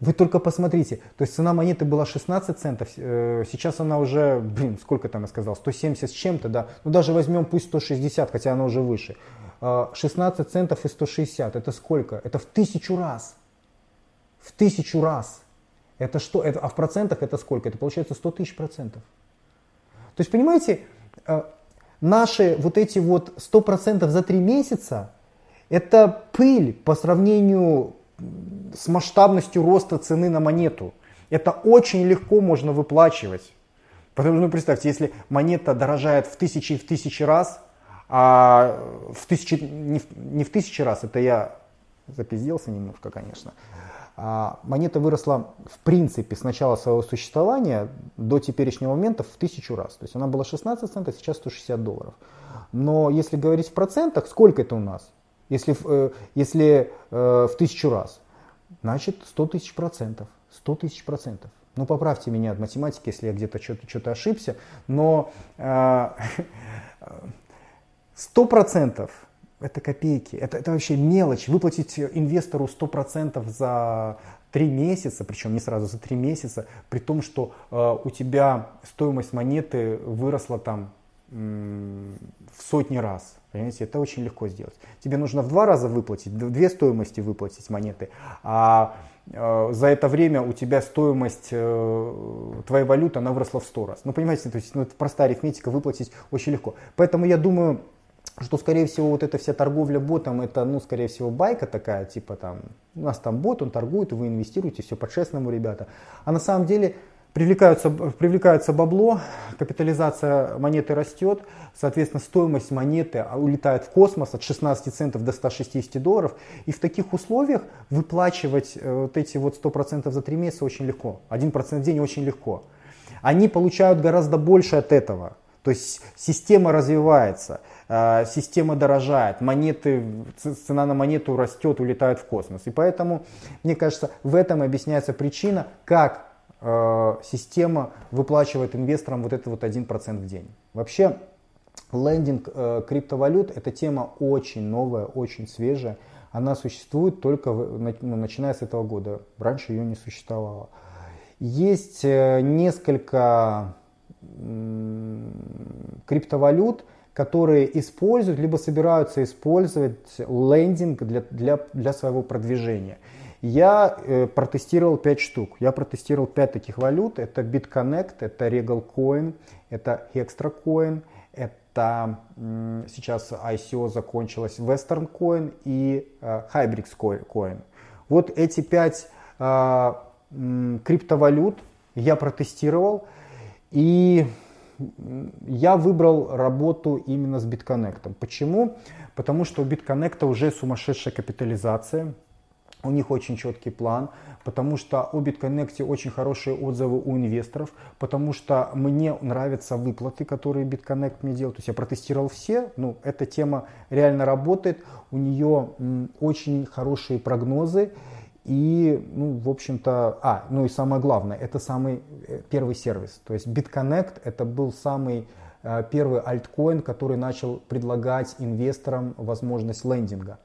Вы только посмотрите, то есть цена монеты была 16 центов, э, сейчас она уже, блин, сколько там я сказал, 170 с чем-то, да, ну даже возьмем пусть 160, хотя она уже выше. 16 а, центов и 160. Это сколько? Это в тысячу раз. В тысячу раз. Это что? Это, а в процентах это сколько? Это получается 100 тысяч процентов. То есть, понимаете, а, наши вот эти вот 100 процентов за три месяца, это пыль по сравнению с масштабностью роста цены на монету. Это очень легко можно выплачивать. Потому что, ну, представьте, если монета дорожает в тысячи и в тысячи раз, а в тысячи, не, в, не в тысячи раз, это я запизделся немножко, конечно. А монета выросла в принципе с начала своего существования до теперешнего момента в тысячу раз. То есть она была 16 центов, сейчас 160 долларов. Но если говорить в процентах, сколько это у нас? Если, э, если э, в тысячу раз, значит 100 тысяч процентов. 100 тысяч процентов. Ну, поправьте меня от математики, если я где-то что-то, что ошибся, но э, 100% это копейки, это, это вообще мелочь. Выплатить инвестору 100% за 3 месяца, причем не сразу за 3 месяца, при том, что э, у тебя стоимость монеты выросла там в сотни раз. Понимаете, это очень легко сделать. Тебе нужно в два раза выплатить, две стоимости выплатить монеты, а э, за это время у тебя стоимость э, твоей валюты, она выросла в 100 раз. Ну, понимаете, то есть ну, это простая арифметика, выплатить очень легко. Поэтому я думаю, что, скорее всего, вот эта вся торговля ботом, это, ну, скорее всего, байка такая, типа там, у нас там бот, он торгует, вы инвестируете, все по-честному, ребята. А на самом деле привлекаются, привлекается бабло, капитализация монеты растет, соответственно, стоимость монеты улетает в космос от 16 центов до 160 долларов. И в таких условиях выплачивать э, вот эти вот 100% за 3 месяца очень легко. 1% в день очень легко. Они получают гораздо больше от этого. То есть система развивается. Э, система дорожает, монеты, цена на монету растет, улетает в космос. И поэтому, мне кажется, в этом объясняется причина, как система выплачивает инвесторам вот этот вот 1% в день. Вообще, лендинг э, криптовалют – это тема очень новая, очень свежая. Она существует только ну, начиная с этого года. Раньше ее не существовало. Есть э, несколько криптовалют, которые используют, либо собираются использовать лендинг для, для, для своего продвижения. Я э, протестировал 5 штук. Я протестировал 5 таких валют. Это BitConnect, это Regal Coin, это Extra Coin, это сейчас ICO закончилось Western Coin и э, Hybrix Coin. Вот эти 5 э, криптовалют я протестировал. И я выбрал работу именно с BitConnect. Почему? Потому что у BitConnect уже сумасшедшая капитализация. У них очень четкий план, потому что о BitConnect очень хорошие отзывы у инвесторов, потому что мне нравятся выплаты, которые BitConnect мне делает. То есть я протестировал все, ну, эта тема реально работает, у нее очень хорошие прогнозы. И, ну, в общем-то, а, ну и самое главное, это самый э, первый сервис. То есть BitConnect это был самый э, первый альткоин, который начал предлагать инвесторам возможность лендинга.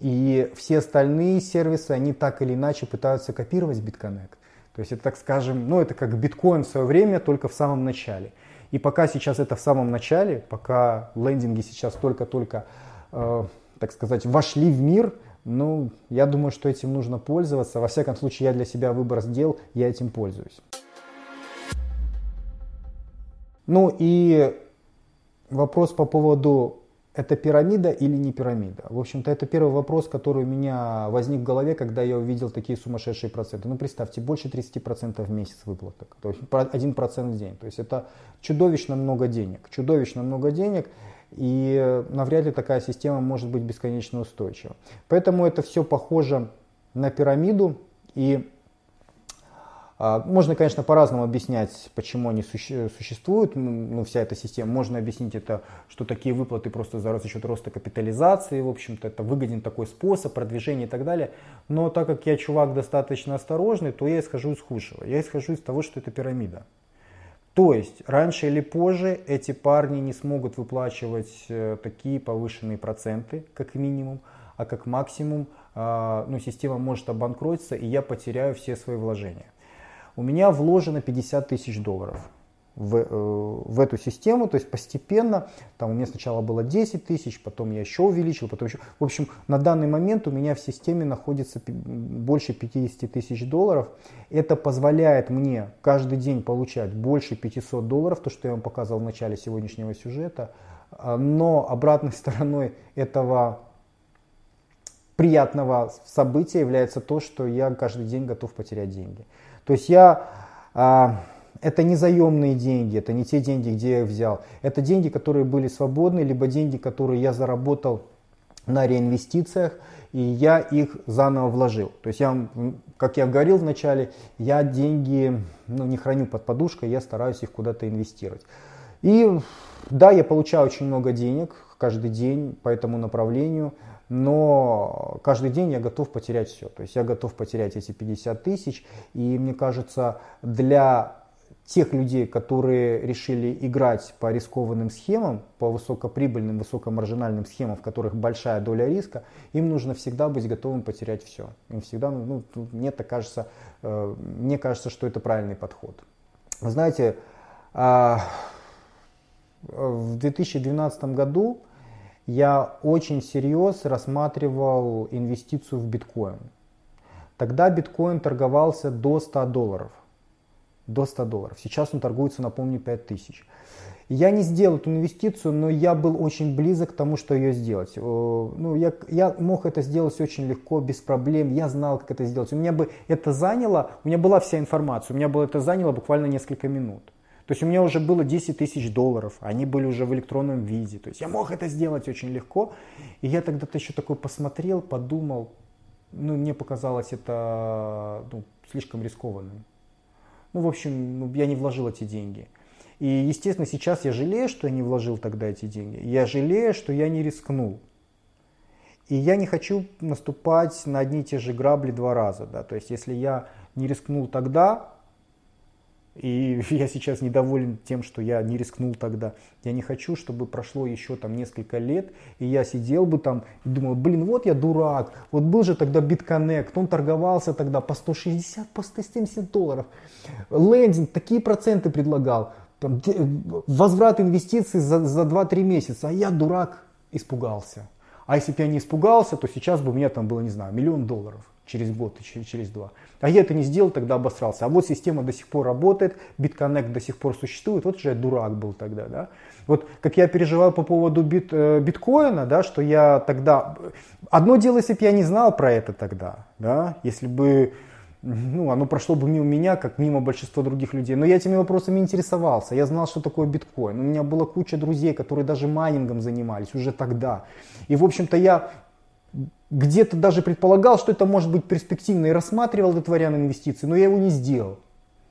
И все остальные сервисы, они так или иначе пытаются копировать BitConnect. То есть это, так скажем, ну это как биткоин в свое время, только в самом начале. И пока сейчас это в самом начале, пока лендинги сейчас только-только, э, так сказать, вошли в мир, ну, я думаю, что этим нужно пользоваться. Во всяком случае, я для себя выбор сделал, я этим пользуюсь. Ну и вопрос по поводу, это пирамида или не пирамида. В общем-то, это первый вопрос, который у меня возник в голове, когда я увидел такие сумасшедшие проценты. Ну, представьте, больше 30% в месяц выплаток, то есть 1% в день. То есть это чудовищно много денег. Чудовищно много денег – и навряд ли такая система может быть бесконечно устойчива. Поэтому это все похоже на пирамиду. И можно, конечно, по-разному объяснять, почему они суще- существуют, ну, вся эта система. Можно объяснить это, что такие выплаты просто за счет роста капитализации, в общем-то, это выгоден такой способ продвижения и так далее. Но так как я чувак достаточно осторожный, то я исхожу из худшего. Я исхожу из того, что это пирамида. То есть раньше или позже эти парни не смогут выплачивать э, такие повышенные проценты, как минимум, а как максимум а, ну, система может обанкротиться, и я потеряю все свои вложения. У меня вложено 50 тысяч долларов в, э, в эту систему, то есть постепенно, там у меня сначала было 10 тысяч, потом я еще увеличил, потом еще, в общем, на данный момент у меня в системе находится больше 50 тысяч долларов, это позволяет мне каждый день получать больше 500 долларов, то, что я вам показывал в начале сегодняшнего сюжета, а, но обратной стороной этого приятного события является то, что я каждый день готов потерять деньги. То есть я а, это не заемные деньги, это не те деньги, где я их взял. Это деньги, которые были свободны, либо деньги, которые я заработал на реинвестициях, и я их заново вложил. То есть я, как я говорил в начале, я деньги ну, не храню под подушкой, я стараюсь их куда-то инвестировать. И да, я получаю очень много денег каждый день по этому направлению, но каждый день я готов потерять все. То есть я готов потерять эти 50 тысяч, и мне кажется, для тех людей, которые решили играть по рискованным схемам, по высокоприбыльным, высокомаржинальным схемам, в которых большая доля риска, им нужно всегда быть готовым потерять все. Им всегда, ну, мне так кажется, э, мне кажется, что это правильный подход. Вы знаете, а, в 2012 году я очень всерьез рассматривал инвестицию в биткоин. Тогда биткоин торговался до 100 долларов до 100 долларов. Сейчас он торгуется, напомню, 5000. Я не сделал эту инвестицию, но я был очень близок к тому, что ее сделать. Ну, я, я мог это сделать очень легко, без проблем. Я знал, как это сделать. У меня бы это заняло, у меня была вся информация, у меня было это заняло буквально несколько минут. То есть у меня уже было 10 тысяч долларов, они были уже в электронном виде. То есть я мог это сделать очень легко. И я тогда-то еще такой посмотрел, подумал, ну, мне показалось это ну, слишком рискованным. Ну, в общем, ну, я не вложил эти деньги. И, естественно, сейчас я жалею, что я не вложил тогда эти деньги. Я жалею, что я не рискнул. И я не хочу наступать на одни и те же грабли два раза. Да? То есть, если я не рискнул тогда, И я сейчас недоволен тем, что я не рискнул тогда. Я не хочу, чтобы прошло еще там несколько лет, и я сидел бы там и думал, блин, вот я дурак, вот был же тогда BitConnect, он торговался тогда по 160, по 170 долларов. Лендинг такие проценты предлагал, там, возврат инвестиций за, за 2-3 месяца, а я дурак испугался. А если бы я не испугался, то сейчас бы у меня там было, не знаю, миллион долларов через год, через, через два. А я это не сделал, тогда обосрался. А вот система до сих пор работает, BitConnect до сих пор существует. Вот же я дурак был тогда, да. Вот как я переживал по поводу бит, э, биткоина, да, что я тогда... Одно дело, если бы я не знал про это тогда, да, если бы ну, оно прошло бы мимо меня, как мимо большинства других людей. Но я этими вопросами интересовался. Я знал, что такое биткоин. У меня была куча друзей, которые даже майнингом занимались уже тогда. И, в общем-то, я где-то даже предполагал, что это может быть перспективно и рассматривал этот вариант инвестиций, но я его не сделал.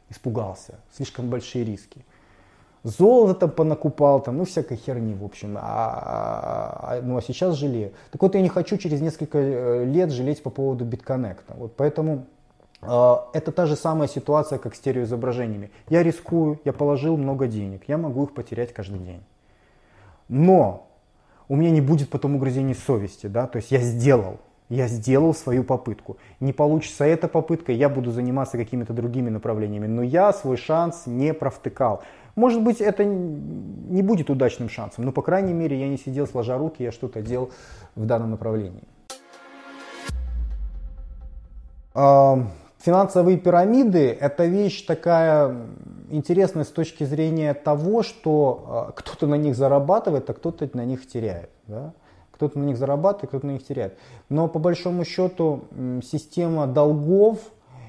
Испугался. Слишком большие риски. Золото там понакупал, там, ну всякой херни, в общем. А, а, а, ну а сейчас жалею. Так вот, я не хочу через несколько э, лет жалеть по поводу битконнекта. Вот поэтому э, это та же самая ситуация, как с стереоизображениями. Я рискую, я положил много денег, я могу их потерять каждый день. Но у меня не будет потом угрызений совести, да, то есть я сделал, я сделал свою попытку. Не получится эта попытка, я буду заниматься какими-то другими направлениями, но я свой шанс не провтыкал. Может быть, это не будет удачным шансом, но, по крайней мере, я не сидел сложа руки, я что-то делал в данном направлении. Финансовые пирамиды – это вещь такая интересная с точки зрения того, что а, кто-то на них зарабатывает, а кто-то на них теряет. Да? Кто-то на них зарабатывает, кто-то на них теряет. Но по большому счету система долгов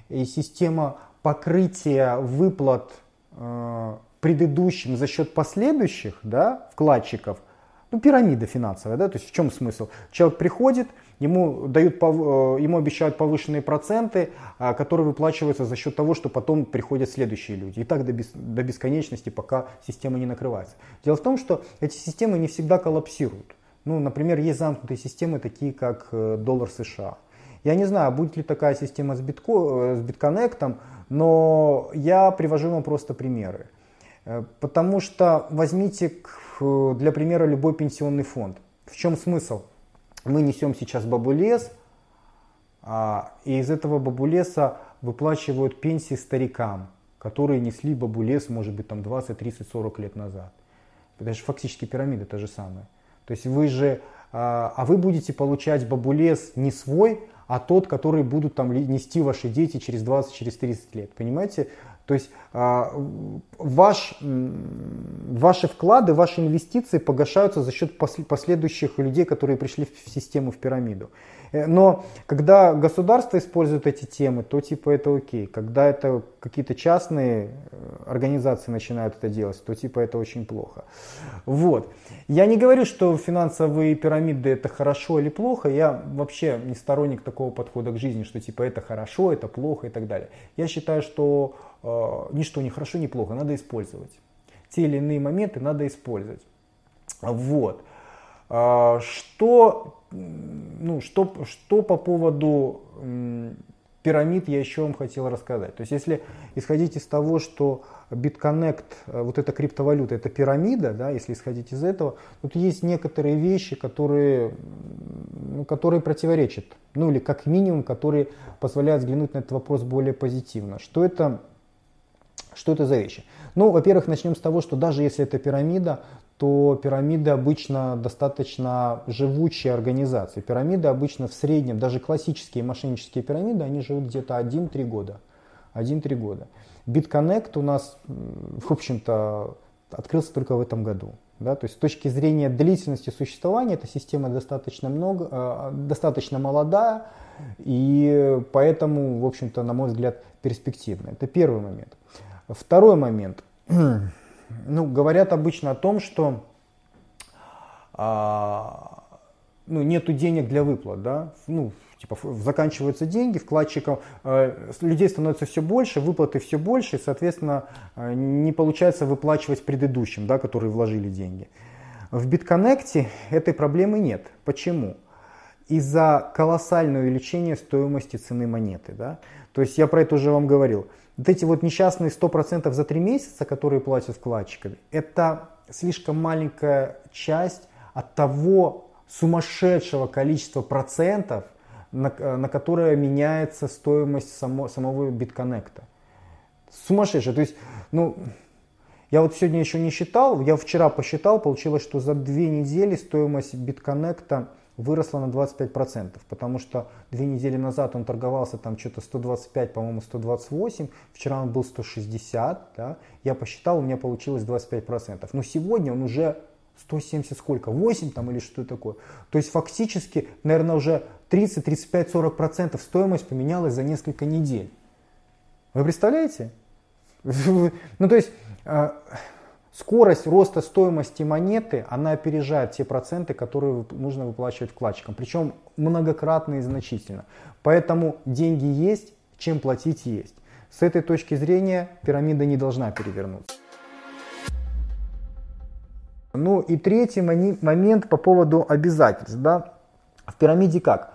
и система покрытия выплат а, предыдущим за счет последующих да, вкладчиков, ну, пирамида финансовая, да, то есть в чем смысл? Человек приходит, ему, дают, э, ему обещают повышенные проценты, а, которые выплачиваются за счет того, что потом приходят следующие люди. И так до, бес, до бесконечности, пока система не накрывается. Дело в том, что эти системы не всегда коллапсируют. Ну, например, есть замкнутые системы, такие как э, доллар США. Я не знаю, будет ли такая система с, битко, э, с битконнектом, но я привожу вам просто примеры. Потому что возьмите для примера любой пенсионный фонд. В чем смысл? мы несем сейчас бабулес, а, и из этого бабулеса выплачивают пенсии старикам, которые несли бабулес, может быть, там 20, 30, 40 лет назад. Это же фактически пирамида та же самая. То есть вы же, а, а вы будете получать бабулес не свой, а тот, который будут там нести ваши дети через 20, через 30 лет. Понимаете? То есть а, ваш, ваши вклады, ваши инвестиции погашаются за счет последующих людей, которые пришли в систему, в пирамиду. Э, но когда государство использует эти темы, то типа это окей. Когда это какие-то частные э, организации начинают это делать, то типа это очень плохо. Вот. Я не говорю, что финансовые пирамиды это хорошо или плохо. Я вообще не сторонник такого подхода к жизни, что типа это хорошо, это плохо и так далее. Я считаю, что э, ничто не хорошо, не плохо, надо использовать. Те или иные моменты надо использовать. Вот. А, что, ну, что, что по поводу пирамид я еще вам хотел рассказать. То есть если исходить из того, что BitConnect, э, вот эта криптовалюта, это пирамида, да, если исходить из этого, тут есть некоторые вещи, которые, ну, которые противоречат, ну или как минимум, которые позволяют взглянуть на этот вопрос более позитивно. Что это что это за вещи? Ну, во-первых, начнем с того, что даже если это пирамида, то пирамиды обычно достаточно живучие организации. Пирамиды обычно в среднем, даже классические мошеннические пирамиды, они живут где-то 1-3 года. 1-3 года. BitConnect у нас, в общем-то, открылся только в этом году. Да? То есть с точки зрения длительности существования эта система достаточно, много, э, достаточно молодая и поэтому, в общем-то, на мой взгляд, перспективная. Это первый момент. Второй момент. Ну, говорят обычно о том, что а, ну, нету денег для выплат, да, ну, типа заканчиваются деньги, вкладчиков, э, людей становится все больше, выплаты все больше, и, соответственно, э, не получается выплачивать предыдущим, да, которые вложили деньги. В BitConnect этой проблемы нет. Почему? Из-за колоссального увеличения стоимости цены монеты. Да? То есть я про это уже вам говорил. Вот эти вот несчастные 100% за 3 месяца, которые платят вкладчиками, это слишком маленькая часть от того сумасшедшего количества процентов, на, на которое меняется стоимость само, самого битконнекта. Сумасшедшая. То есть, ну, я вот сегодня еще не считал, я вчера посчитал, получилось, что за две недели стоимость битконнекта выросла на 25%, потому что две недели назад он торговался там что-то 125, по-моему, 128, вчера он был 160, да, я посчитал, у меня получилось 25%, но сегодня он уже 170 сколько, 8 там или что такое. То есть фактически, наверное, уже 30, 35, 40% стоимость поменялась за несколько недель. Вы представляете? Ну то есть а, скорость роста стоимости монеты, она опережает те проценты, которые нужно выплачивать вкладчикам. Причем многократно и значительно. Поэтому деньги есть, чем платить есть. С этой точки зрения пирамида не должна перевернуться. Ну и третий момент по поводу обязательств. Да? В пирамиде как?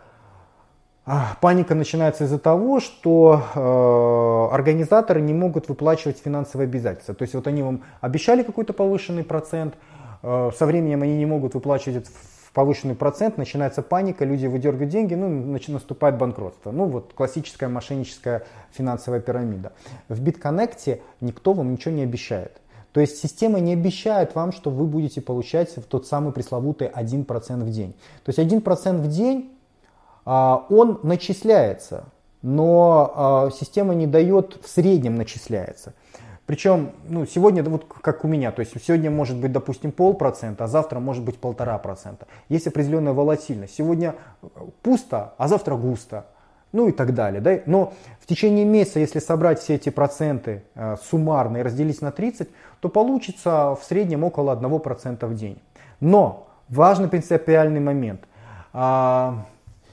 Паника начинается из-за того, что э, организаторы не могут выплачивать финансовые обязательства. То есть вот они вам обещали какой-то повышенный процент, э, со временем они не могут выплачивать повышенный процент, начинается паника, люди выдергивают деньги, ну, наступает банкротство. Ну, вот классическая мошенническая финансовая пирамида. В BitConnect никто вам ничего не обещает. То есть система не обещает вам, что вы будете получать тот самый пресловутый 1% в день. То есть 1% в день он начисляется, но а, система не дает, в среднем начисляется. Причем ну, сегодня, вот как у меня, то есть сегодня может быть, допустим, полпроцента, а завтра может быть полтора процента. Есть определенная волатильность. Сегодня пусто, а завтра густо. Ну и так далее. Да? Но в течение месяца, если собрать все эти проценты э, суммарно и разделить на 30, то получится в среднем около 1% в день. Но важный принципиальный момент. А,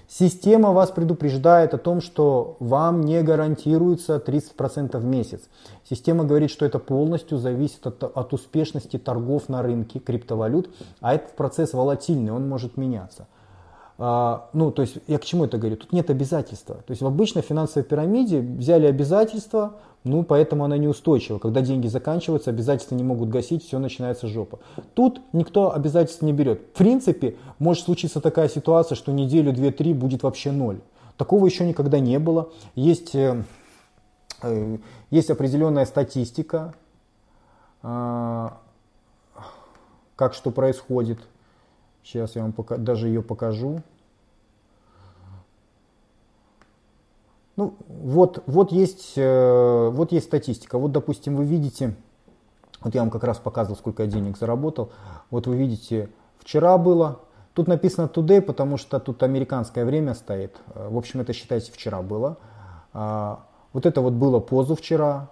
Система вас предупреждает о том, что вам не гарантируется 30% в месяц. Система говорит, что это полностью зависит от, от успешности торгов на рынке криптовалют, а этот процесс волатильный, он может меняться. А, ну, то есть я к чему это говорю? Тут нет обязательства. То есть в обычной финансовой пирамиде взяли обязательства, ну, поэтому она неустойчива. Когда деньги заканчиваются, обязательства не могут гасить, все начинается жопа. Тут никто обязательств не берет. В принципе, может случиться такая ситуация, что неделю, две, три будет вообще ноль. Такого еще никогда не было. Есть, э, э есть определенная статистика, э, как что происходит. Сейчас я вам пока, даже ее покажу. Ну, вот, вот, есть, э, вот есть статистика. Вот, допустим, вы видите, вот я вам как раз показывал, сколько я денег заработал. Вот вы видите, вчера было, тут написано today, потому что тут американское время стоит. Э, в общем, это считайте вчера было. А, вот это вот было позавчера,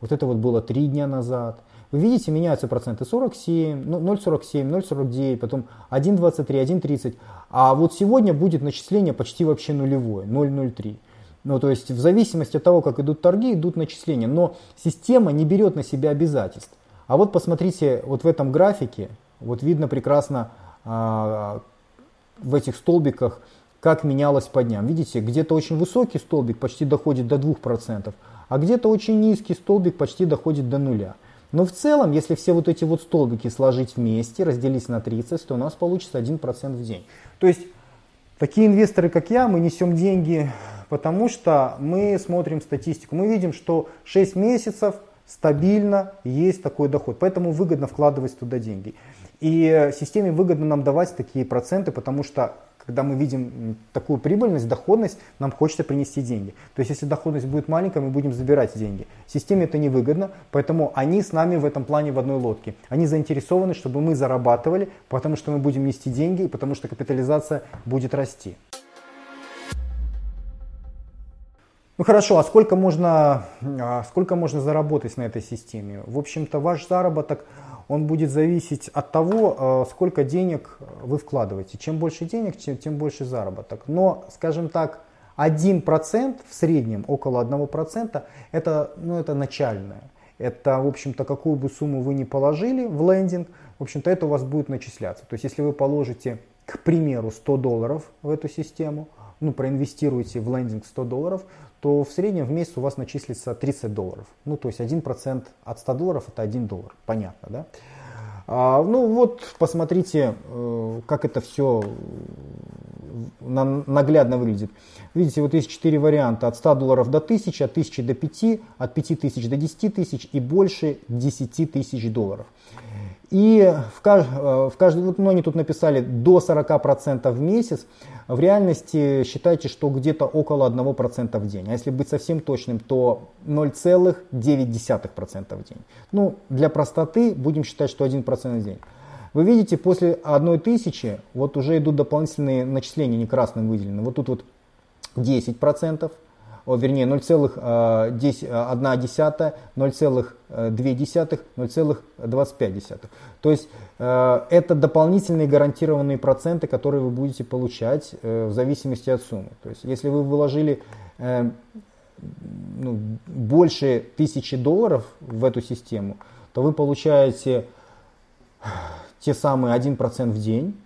вот это вот было три дня назад. Вы видите, меняются проценты 47, 0,47, 0,49, потом 1,23, 1,30. А вот сегодня будет начисление почти вообще нулевое, 0,03. Ну, то есть в зависимости от того, как идут торги, идут начисления. Но система не берет на себя обязательств. А вот посмотрите, вот в этом графике, вот видно прекрасно а, в этих столбиках, как менялось по дням. Видите, где-то очень высокий столбик почти доходит до 2%, а где-то очень низкий столбик почти доходит до нуля. Но в целом, если все вот эти вот столбики сложить вместе, разделить на 30, то у нас получится 1% в день. То есть такие инвесторы, как я, мы несем деньги, потому что мы смотрим статистику. Мы видим, что 6 месяцев стабильно есть такой доход. Поэтому выгодно вкладывать туда деньги. И системе выгодно нам давать такие проценты, потому что когда мы видим такую прибыльность, доходность, нам хочется принести деньги. То есть, если доходность будет маленькая, мы будем забирать деньги. Системе это невыгодно, поэтому они с нами в этом плане в одной лодке. Они заинтересованы, чтобы мы зарабатывали, потому что мы будем нести деньги, потому что капитализация будет расти. Ну хорошо, а сколько можно, а сколько можно заработать на этой системе? В общем-то, ваш заработок он будет зависеть от того, э, сколько денег вы вкладываете. Чем больше денег, тем, тем больше заработок. Но, скажем так, 1% в среднем, около 1%, это, ну, это начальное. Это, в общем-то, какую бы сумму вы ни положили в лендинг, в общем-то, это у вас будет начисляться. То есть, если вы положите, к примеру, 100 долларов в эту систему, ну, проинвестируете в лендинг 100 долларов, то в среднем в месяц у вас начислится 30 долларов. Ну, то есть 1% от 100 долларов это 1 доллар. Понятно, да? А, ну вот, посмотрите, э, как это все наглядно выглядит. Видите, вот есть четыре варианта. От 100 долларов до 1000, от 1000 до 5, от 5000 до 10 тысяч и больше 10 тысяч долларов. И в, кажд, э, в каждый, вот, ну, они тут написали до 40% в месяц. В реальности считайте, что где-то около 1% в день. А если быть совсем точным, то 0,9% в день. Ну, для простоты будем считать, что 1% в день. Вы видите, после одной тысячи вот уже идут дополнительные начисления, не красным выделены. Вот тут вот 10%, о, вернее 0,1, 0,2, 0,25. То есть э, это дополнительные гарантированные проценты, которые вы будете получать э, в зависимости от суммы. То есть если вы вложили э, ну, больше тысячи долларов в эту систему, то вы получаете те самые 1% в день,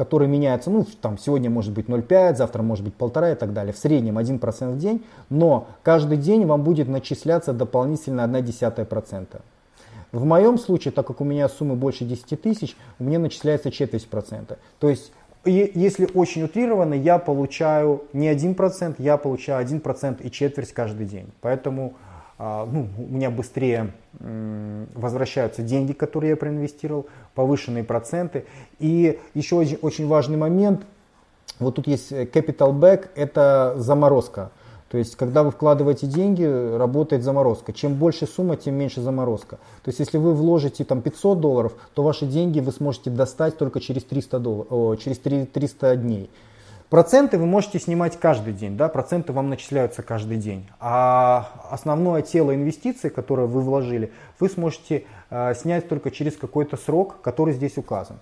который меняется, ну, там, сегодня может быть 0,5, завтра может быть 1,5 и так далее, в среднем 1% в день, но каждый день вам будет начисляться дополнительно 0,1%. В моем случае, так как у меня суммы больше 10 тысяч, у меня начисляется четверть процента. То есть, если очень утрированно, я получаю не 1%, я получаю 1% и четверть каждый день. Поэтому ну, у меня быстрее возвращаются деньги, которые я проинвестировал, повышенные проценты. И еще очень, очень важный момент, вот тут есть capital back, это заморозка. То есть, когда вы вкладываете деньги, работает заморозка. Чем больше сумма, тем меньше заморозка. То есть, если вы вложите там 500 долларов, то ваши деньги вы сможете достать только через 300, долларов, о, через 300 дней. Проценты вы можете снимать каждый день, да, проценты вам начисляются каждый день. А основное тело инвестиций, которое вы вложили, вы сможете э, снять только через какой-то срок, который здесь указан.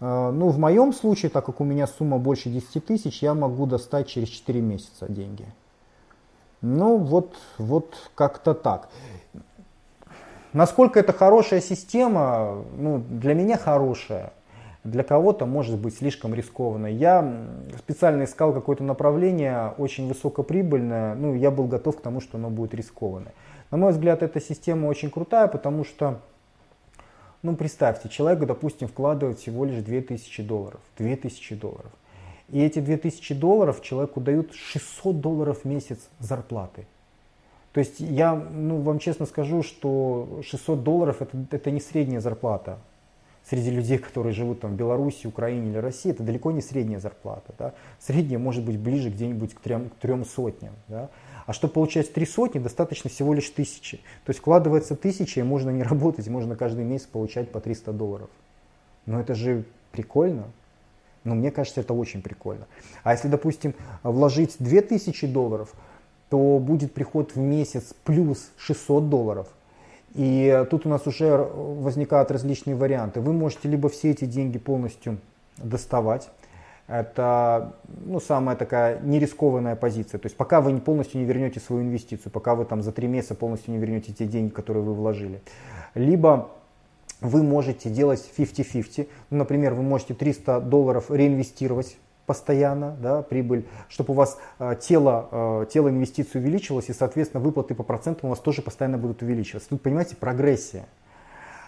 Э, ну, в моем случае, так как у меня сумма больше 10 тысяч, я могу достать через 4 месяца деньги. Ну, вот, вот как-то так. Насколько это хорошая система, ну, для меня хорошая для кого-то может быть слишком рискованно. Я специально искал какое-то направление очень высокоприбыльное, ну я был готов к тому, что оно будет рискованное. На мой взгляд, эта система очень крутая, потому что, ну представьте, человек, допустим, вкладывает всего лишь 2000 долларов, 2000 долларов. И эти 2000 долларов человеку дают 600 долларов в месяц зарплаты. То есть я ну, вам честно скажу, что 600 долларов это, это не средняя зарплата среди людей, которые живут там, в Беларуси, Украине или России, это далеко не средняя зарплата. Да? Средняя может быть ближе где-нибудь к трем, к трем сотням. Да? А чтобы получать три сотни, достаточно всего лишь тысячи. То есть вкладывается тысяча, и можно не работать, можно каждый месяц получать по 300 долларов. Но это же прикольно. Но мне кажется, это очень прикольно. А если, допустим, вложить 2000 долларов, то будет приход в месяц плюс 600 долларов – и тут у нас уже возникают различные варианты. Вы можете либо все эти деньги полностью доставать, это ну, самая такая нерискованная позиция. То есть пока вы полностью не вернете свою инвестицию, пока вы там за три месяца полностью не вернете те деньги, которые вы вложили. Либо вы можете делать 50-50. Ну, например, вы можете 300 долларов реинвестировать постоянно, да, прибыль, чтобы у вас э, тело, э, тело инвестиций увеличилось, и, соответственно, выплаты по процентам у вас тоже постоянно будут увеличиваться. Тут, понимаете, прогрессия.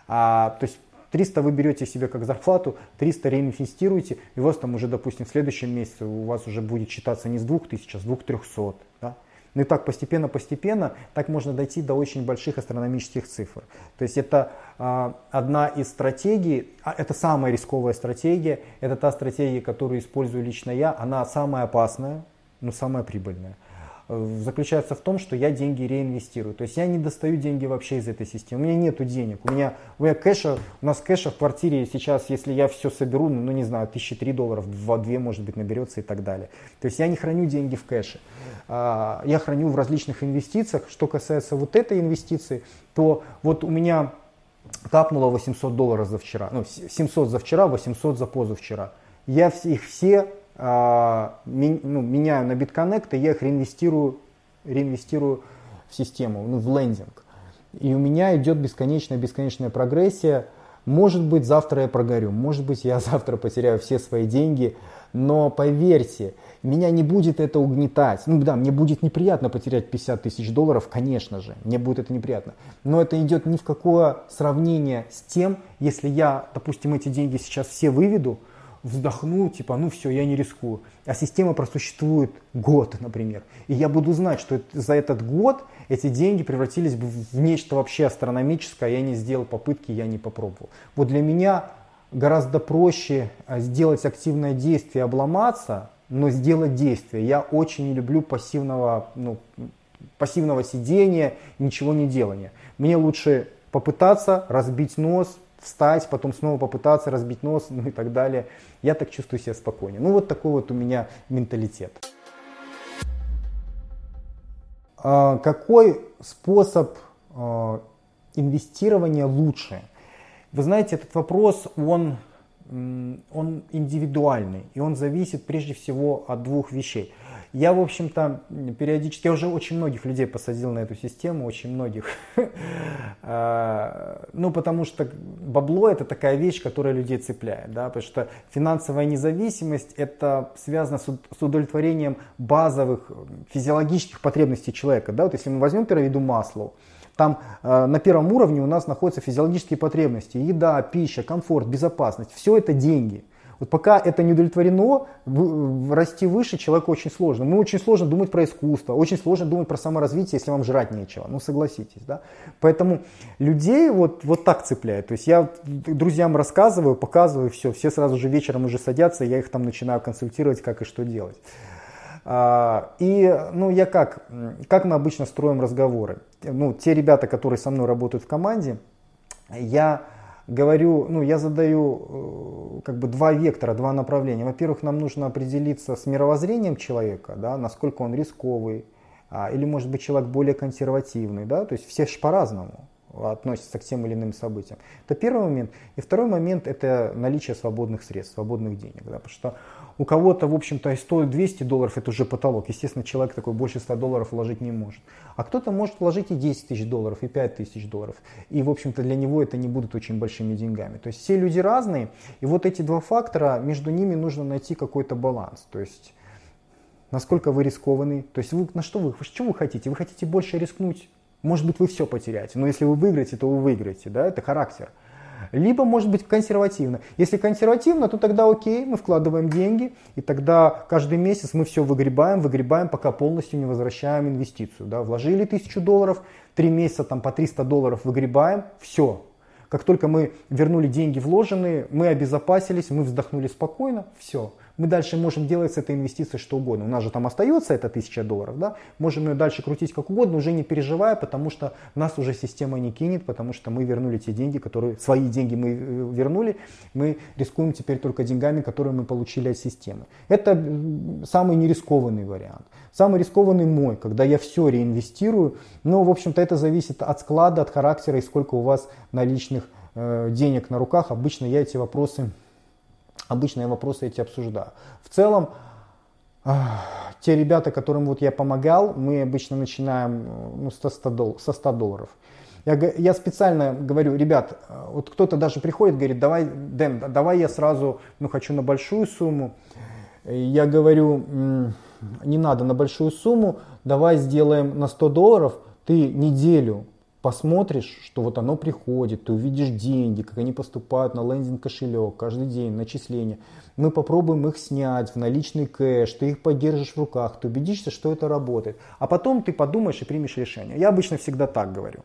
А, то есть 300 вы берете себе как зарплату, 300 реинвестируете, и у вас там уже, допустим, в следующем месяце у вас уже будет считаться не с 2000, а с 2300. Да? Ну и так постепенно-постепенно, так можно дойти до очень больших астрономических цифр. То есть это э, одна из стратегий, а это самая рисковая стратегия, это та стратегия, которую использую лично я, она самая опасная, но самая прибыльная. Заключается в том, что я деньги реинвестирую. То есть я не достаю деньги вообще из этой системы. У меня нету денег. У меня, у меня кэша, у нас кэша в квартире сейчас, если я все соберу, ну, ну не знаю, тысячи три долларов, два-две может быть наберется и так далее. То есть я не храню деньги в кэше. А, я храню в различных инвестициях. Что касается вот этой инвестиции, то вот у меня капнуло 800 долларов за вчера. Ну, 700 за вчера, 800 за позавчера. Я их все ну, меняю на BitConnect, и я их реинвестирую, реинвестирую в систему, ну, в лендинг. И у меня идет бесконечная-бесконечная прогрессия. Может быть, завтра я прогорю, может быть, я завтра потеряю все свои деньги, но поверьте, меня не будет это угнетать. Ну да, мне будет неприятно потерять 50 тысяч долларов, конечно же, мне будет это неприятно. Но это идет ни в какое сравнение с тем, если я, допустим, эти деньги сейчас все выведу, вздохну, типа, ну все, я не рискую. А система просуществует год, например. И я буду знать, что за этот год эти деньги превратились бы в нечто вообще астрономическое, а я не сделал попытки, я не попробовал. Вот для меня гораздо проще а, сделать активное действие, обломаться, но сделать действие. Я очень не люблю пассивного, ну, пассивного сидения, ничего не делания. Мне лучше попытаться разбить нос, встать, потом снова попытаться разбить нос, ну и так далее. Я так чувствую себя спокойнее. Ну вот такой вот у меня менталитет. А, какой способ а, инвестирования лучше? Вы знаете, этот вопрос, он, он индивидуальный, и он зависит прежде всего от двух вещей. Я, в общем-то, периодически, я уже очень многих людей посадил на эту систему, очень многих. А, ну, потому что бабло это такая вещь, которая людей цепляет, да, потому что финансовая независимость это связано с удовлетворением базовых физиологических потребностей человека, да, вот если мы возьмем пирамиду Маслоу, там э, на первом уровне у нас находятся физиологические потребности, еда, пища, комфорт, безопасность, все это деньги. Вот пока это не удовлетворено, расти выше человеку очень сложно. Мы очень сложно думать про искусство, очень сложно думать про саморазвитие, если вам жрать нечего. Ну согласитесь, да? Поэтому людей вот, вот так цепляет. То есть я друзьям рассказываю, показываю все, все сразу же вечером уже садятся, я их там начинаю консультировать, как и что делать. А, и, ну, я как, как мы обычно строим разговоры? Ну, те ребята, которые со мной работают в команде, я говорю, ну, я задаю э, как бы два вектора, два направления. Во-первых, нам нужно определиться с мировоззрением человека, да, насколько он рисковый, а, или может быть человек более консервативный, да, то есть все же по-разному относятся к тем или иным событиям. Это первый момент. И второй момент это наличие свободных средств, свободных денег. Да, потому что у кого-то, в общем-то, и стоит 200 долларов, это уже потолок. Естественно, человек такой больше 100 долларов вложить не может. А кто-то может вложить и 10 тысяч долларов, и 5 тысяч долларов. И, в общем-то, для него это не будут очень большими деньгами. То есть все люди разные, и вот эти два фактора, между ними нужно найти какой-то баланс. То есть насколько вы рискованный, то есть вы, на что вы, что вы хотите? Вы хотите больше рискнуть? Может быть, вы все потеряете, но если вы выиграете, то вы выиграете, да, это характер либо может быть консервативно. Если консервативно, то тогда окей, мы вкладываем деньги, и тогда каждый месяц мы все выгребаем, выгребаем, пока полностью не возвращаем инвестицию. Да? Вложили тысячу долларов, три месяца там по 300 долларов выгребаем, все. Как только мы вернули деньги вложенные, мы обезопасились, мы вздохнули спокойно, все мы дальше можем делать с этой инвестицией что угодно. У нас же там остается эта тысяча долларов, да? можем ее дальше крутить как угодно, уже не переживая, потому что нас уже система не кинет, потому что мы вернули те деньги, которые, свои деньги мы э, вернули, мы рискуем теперь только деньгами, которые мы получили от системы. Это самый нерискованный вариант. Самый рискованный мой, когда я все реинвестирую, но, в общем-то, это зависит от склада, от характера и сколько у вас наличных э, денег на руках. Обычно я эти вопросы Обычно я вопросы эти обсуждаю. В целом, те ребята, которым вот я помогал, мы обычно начинаем ну, со, 100 со 100 долларов. Я, я специально говорю, ребят, вот кто-то даже приходит, говорит, давай, Дэн, давай я сразу, ну, хочу на большую сумму. Я говорю, не надо на большую сумму, давай сделаем на 100 долларов, ты неделю посмотришь, что вот оно приходит, ты увидишь деньги, как они поступают на лендинг кошелек каждый день, начисления. Мы попробуем их снять в наличный кэш, ты их поддержишь в руках, ты убедишься, что это работает. А потом ты подумаешь и примешь решение. Я обычно всегда так говорю.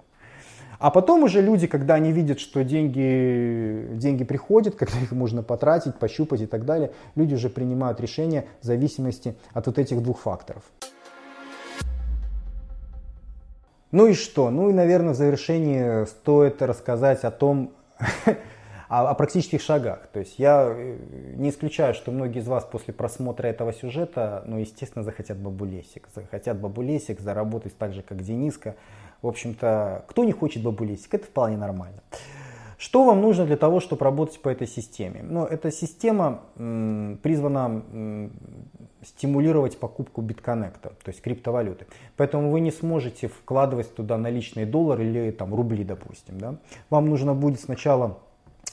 А потом уже люди, когда они видят, что деньги, деньги приходят, когда их можно потратить, пощупать и так далее, люди уже принимают решение в зависимости от вот этих двух факторов. Ну и что? Ну и, наверное, в завершении стоит рассказать о том, о, о практических шагах. То есть я э, не исключаю, что многие из вас после просмотра этого сюжета, ну, естественно, захотят бабулесик. Захотят бабулесик, заработать так же, как Дениска. В общем-то, кто не хочет бабулесик, это вполне нормально. Что вам нужно для того, чтобы работать по этой системе? Ну, эта система призвана стимулировать покупку битконнекта, то есть криптовалюты. Поэтому вы не сможете вкладывать туда наличные доллары или там, рубли, допустим. Да? Вам нужно будет сначала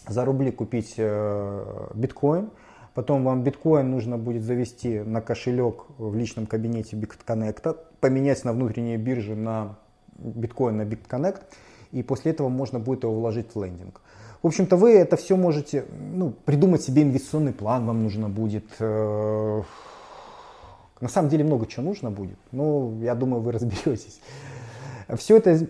за рубли купить э, биткоин, потом вам биткоин нужно будет завести на кошелек в личном кабинете BitConnect, поменять на внутренней бирже на биткоин на BitConnect, и после этого можно будет его вложить в лендинг. В общем-то, вы это все можете ну, придумать себе инвестиционный план, вам нужно будет. Э, на самом деле много чего нужно будет, но я думаю, вы разберетесь. Все это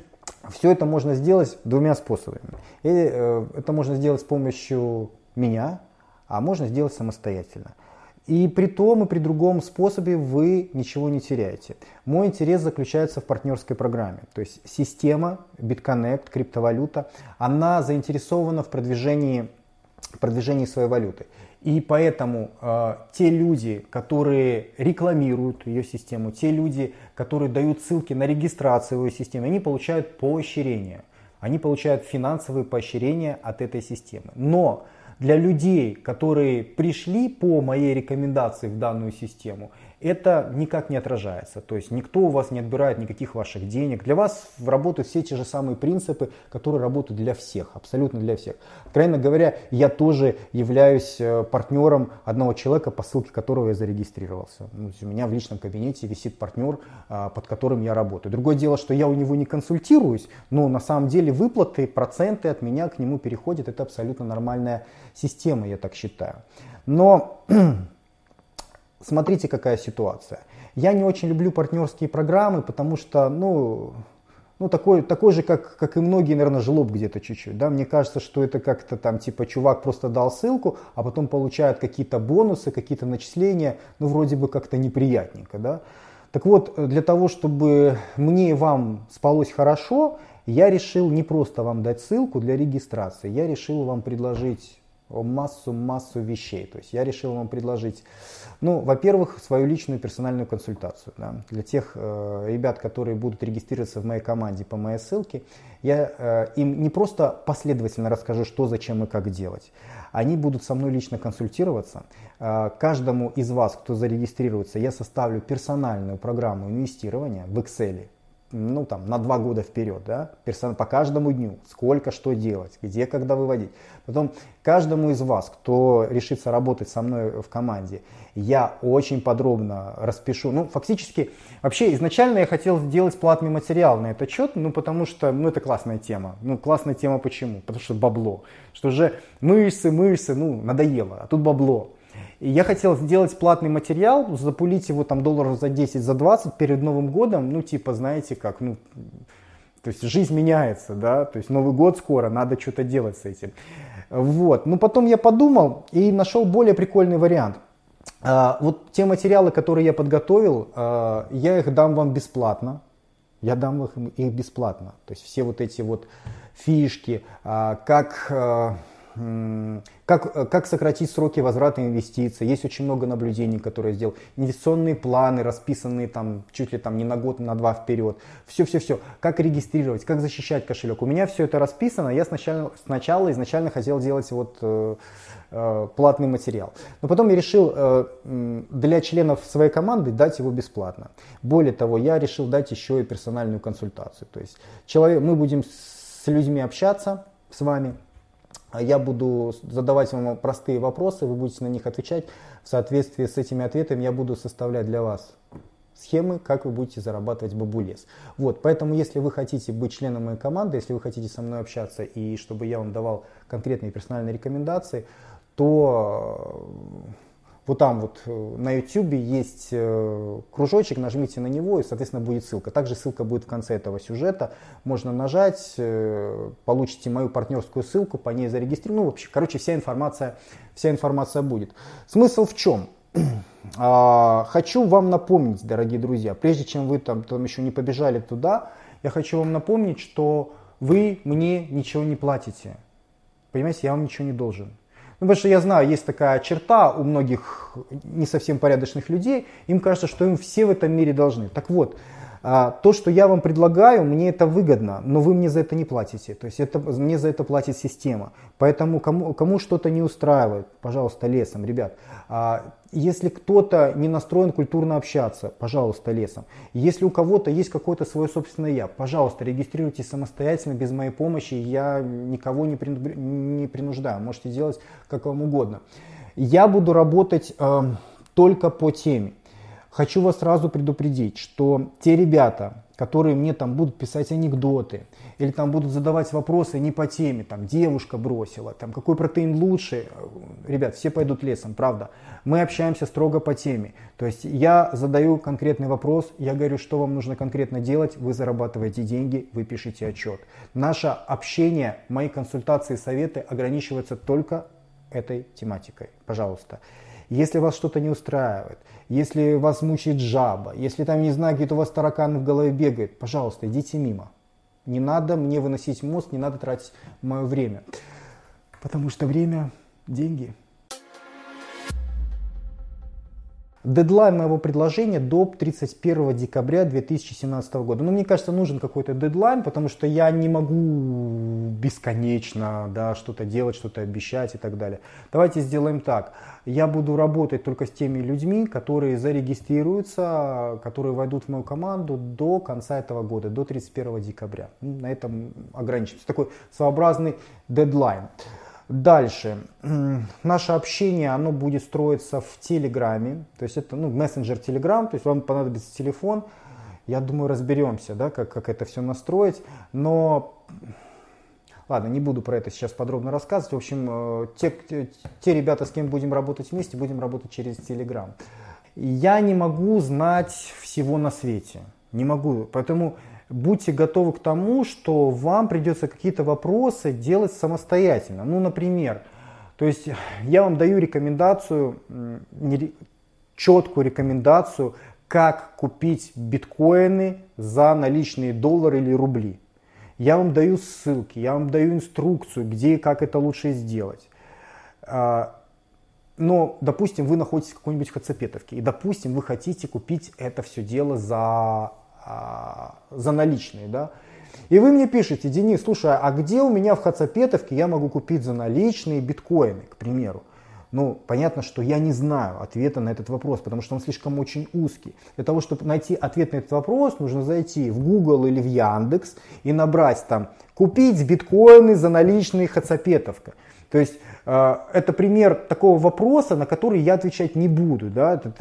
все это можно сделать двумя способами. И, э, это можно сделать с помощью меня, а можно сделать самостоятельно. И при том и при другом способе вы ничего не теряете. Мой интерес заключается в партнерской программе. То есть система BitConnect, криптовалюта, она заинтересована в продвижении, продвижении своей валюты. И поэтому э, те люди, которые рекламируют ее систему, те люди, которые дают ссылки на регистрацию ее системы, они получают поощрение. Они получают финансовые поощрения от этой системы. Но для людей, которые пришли по моей рекомендации в данную систему, это никак не отражается. То есть никто у вас не отбирает никаких ваших денег. Для вас работают все те же самые принципы, которые работают для всех, абсолютно для всех. Откровенно говоря, я тоже являюсь э, партнером одного человека, по ссылке которого я зарегистрировался. Ну, у меня в личном кабинете висит партнер, а, под которым я работаю. Другое дело, что я у него не консультируюсь, но на самом деле выплаты, проценты от меня к нему переходят. Это абсолютно нормальная система, я так считаю. Но смотрите, какая ситуация. Я не очень люблю партнерские программы, потому что, ну, ну такой, такой же, как, как и многие, наверное, жлоб где-то чуть-чуть. Да? Мне кажется, что это как-то там, типа, чувак просто дал ссылку, а потом получает какие-то бонусы, какие-то начисления, ну, вроде бы как-то неприятненько, да. Так вот, для того, чтобы мне и вам спалось хорошо, я решил не просто вам дать ссылку для регистрации, я решил вам предложить массу-массу вещей. То есть я решил вам предложить, ну, во-первых, свою личную персональную консультацию. Да, для тех э, ребят, которые будут регистрироваться в моей команде по моей ссылке, я э, им не просто последовательно расскажу, что, зачем и как делать. Они будут со мной лично консультироваться. Э, каждому из вас, кто зарегистрируется, я составлю персональную программу инвестирования в Excel ну, там, на два года вперед, да, персон, по каждому дню, сколько что делать, где, когда выводить. Потом каждому из вас, кто решится работать со мной в команде, я очень подробно распишу. Ну, фактически, вообще изначально я хотел сделать платный материал на этот счет, ну, потому что, ну, это классная тема. Ну, классная тема почему? Потому что бабло. Что уже мышцы, мышцы, ну, надоело, а тут бабло. И я хотел сделать платный материал, запулить его там долларов за 10, за 20 перед Новым годом, ну типа, знаете как, ну, то есть жизнь меняется, да, то есть Новый год скоро, надо что-то делать с этим. Вот, ну потом я подумал и нашел более прикольный вариант. А, вот те материалы, которые я подготовил, а, я их дам вам бесплатно. Я дам их, их бесплатно. То есть все вот эти вот фишки, а, как как, как сократить сроки возврата инвестиций. Есть очень много наблюдений, которые я сделал. Инвестиционные планы, расписанные там чуть ли там не на год, на два вперед. Все-все-все. Как регистрировать, как защищать кошелек. У меня все это расписано. Я сначала, сначала изначально хотел делать вот э, э, платный материал. Но потом я решил э, для членов своей команды дать его бесплатно. Более того, я решил дать еще и персональную консультацию. То есть человек, мы будем с людьми общаться с вами, я буду задавать вам простые вопросы, вы будете на них отвечать. В соответствии с этими ответами я буду составлять для вас схемы, как вы будете зарабатывать бабулес. Вот, поэтому если вы хотите быть членом моей команды, если вы хотите со мной общаться и чтобы я вам давал конкретные персональные рекомендации, то вот там вот э, на YouTube есть э, кружочек, нажмите на него и, соответственно, будет ссылка. Также ссылка будет в конце этого сюжета. Можно нажать, э, получите мою партнерскую ссылку, по ней зарегистрировать. Ну, вообще, короче, вся информация, вся информация будет. Смысл в чем? А, хочу вам напомнить, дорогие друзья, прежде чем вы там, там еще не побежали туда, я хочу вам напомнить, что вы мне ничего не платите. Понимаете, я вам ничего не должен. Ну, потому что я знаю, есть такая черта у многих не совсем порядочных людей, им кажется, что им все в этом мире должны. Так вот, то, что я вам предлагаю, мне это выгодно, но вы мне за это не платите. То есть это, мне за это платит система. Поэтому кому, кому что-то не устраивает, пожалуйста, лесом, ребят. А, если кто-то не настроен культурно общаться, пожалуйста, лесом. Если у кого-то есть какое-то свое собственное я, пожалуйста, регистрируйтесь самостоятельно, без моей помощи. Я никого не, не принуждаю. Можете делать как вам угодно. Я буду работать э, только по теме. Хочу вас сразу предупредить, что те ребята, которые мне там будут писать анекдоты, или там будут задавать вопросы не по теме, там девушка бросила, там какой протеин лучше, ребят, все пойдут лесом, правда. Мы общаемся строго по теме. То есть я задаю конкретный вопрос, я говорю, что вам нужно конкретно делать, вы зарабатываете деньги, вы пишете отчет. Наше общение, мои консультации, советы ограничиваются только этой тематикой. Пожалуйста. Если вас что-то не устраивает, если вас мучает жаба, если там, не знаю, какие-то у вас тараканы в голове бегают, пожалуйста, идите мимо. Не надо мне выносить мозг, не надо тратить мое время. Потому что время – деньги – Дедлайн моего предложения до 31 декабря 2017 года. Ну, мне кажется, нужен какой-то дедлайн, потому что я не могу бесконечно да, что-то делать, что-то обещать и так далее. Давайте сделаем так. Я буду работать только с теми людьми, которые зарегистрируются, которые войдут в мою команду до конца этого года, до 31 декабря. На этом ограничимся. Такой своеобразный дедлайн. Дальше. Наше общение, оно будет строиться в Телеграме. То есть это ну, мессенджер Телеграм, то есть вам понадобится телефон. Я думаю, разберемся, да, как, как это все настроить. Но Ладно, не буду про это сейчас подробно рассказывать. В общем, э, те, те, те ребята, с кем будем работать вместе, будем работать через Телеграм. Я не могу знать всего на свете. Не могу. Поэтому будьте готовы к тому, что вам придется какие-то вопросы делать самостоятельно. Ну, например, то есть я вам даю рекомендацию, четкую рекомендацию, как купить биткоины за наличные доллары или рубли. Я вам даю ссылки, я вам даю инструкцию, где и как это лучше сделать. А, но, допустим, вы находитесь в какой-нибудь Хацапетовке, и, допустим, вы хотите купить это все дело за а, за наличные, да. И вы мне пишете, Денис, слушай, а где у меня в Хацапетовке я могу купить за наличные биткоины, к примеру? Ну, понятно, что я не знаю ответа на этот вопрос, потому что он слишком очень узкий. Для того, чтобы найти ответ на этот вопрос, нужно зайти в Google или в Яндекс и набрать там «Купить биткоины за наличные Хацапетовка». То есть это пример такого вопроса, на который я отвечать не буду. Да? То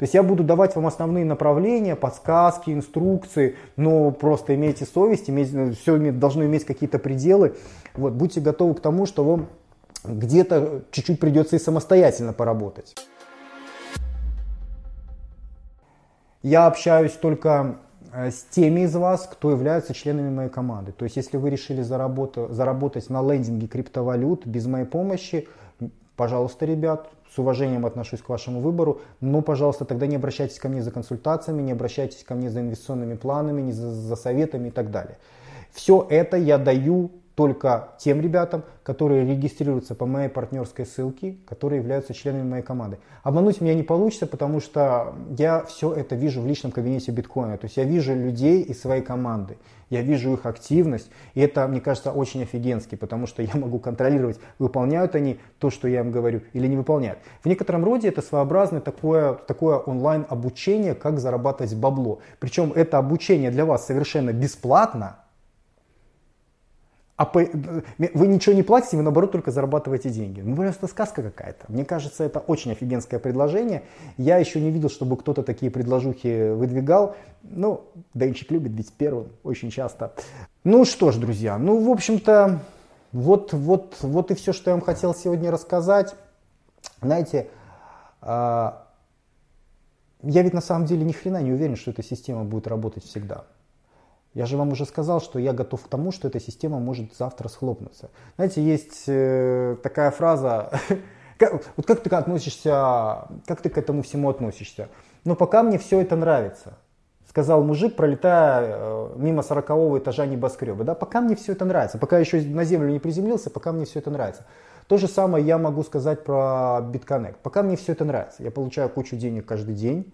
есть я буду давать вам основные направления, подсказки, инструкции, но просто имейте совесть, имейте, все должно иметь какие-то пределы. Вот, будьте готовы к тому, что вам где-то чуть-чуть придется и самостоятельно поработать. Я общаюсь только Э, с теми из вас, кто являются членами моей команды. То есть, если вы решили заработать, заработать на лендинге криптовалют без моей помощи, пожалуйста, ребят, с уважением отношусь к вашему выбору, но, пожалуйста, тогда не обращайтесь ко мне за консультациями, не обращайтесь ко мне за инвестиционными планами, не за, за советами и так далее. Все это я даю только тем ребятам, которые регистрируются по моей партнерской ссылке, которые являются членами моей команды. Обмануть меня не получится, потому что я все это вижу в личном кабинете биткоина. То есть я вижу людей из своей команды, я вижу их активность, и это, мне кажется, очень офигенски, потому что я могу контролировать, выполняют они то, что я им говорю, или не выполняют. В некотором роде это своеобразное такое, такое онлайн обучение, как зарабатывать бабло. Причем это обучение для вас совершенно бесплатно, а по, вы ничего не платите, вы наоборот только зарабатываете деньги. Ну, просто сказка какая-то. Мне кажется, это очень офигенское предложение. Я еще не видел, чтобы кто-то такие предложухи выдвигал. Ну, Денчик любит быть первым очень часто. Ну что ж, друзья, ну, в общем-то, вот, вот, вот и все, что я вам хотел сегодня рассказать. Знаете, а, я ведь на самом деле ни хрена не уверен, что эта система будет работать всегда. Я же вам уже сказал, что я готов к тому, что эта система может завтра схлопнуться. Знаете, есть э, такая фраза, вот как ты относишься, как ты к этому всему относишься? Ну, пока мне все это нравится, сказал мужик, пролетая э, мимо сорокового этажа небоскреба. Да, пока мне все это нравится, пока еще на землю не приземлился, пока мне все это нравится. То же самое я могу сказать про BitConnect. Пока мне все это нравится. Я получаю кучу денег каждый день.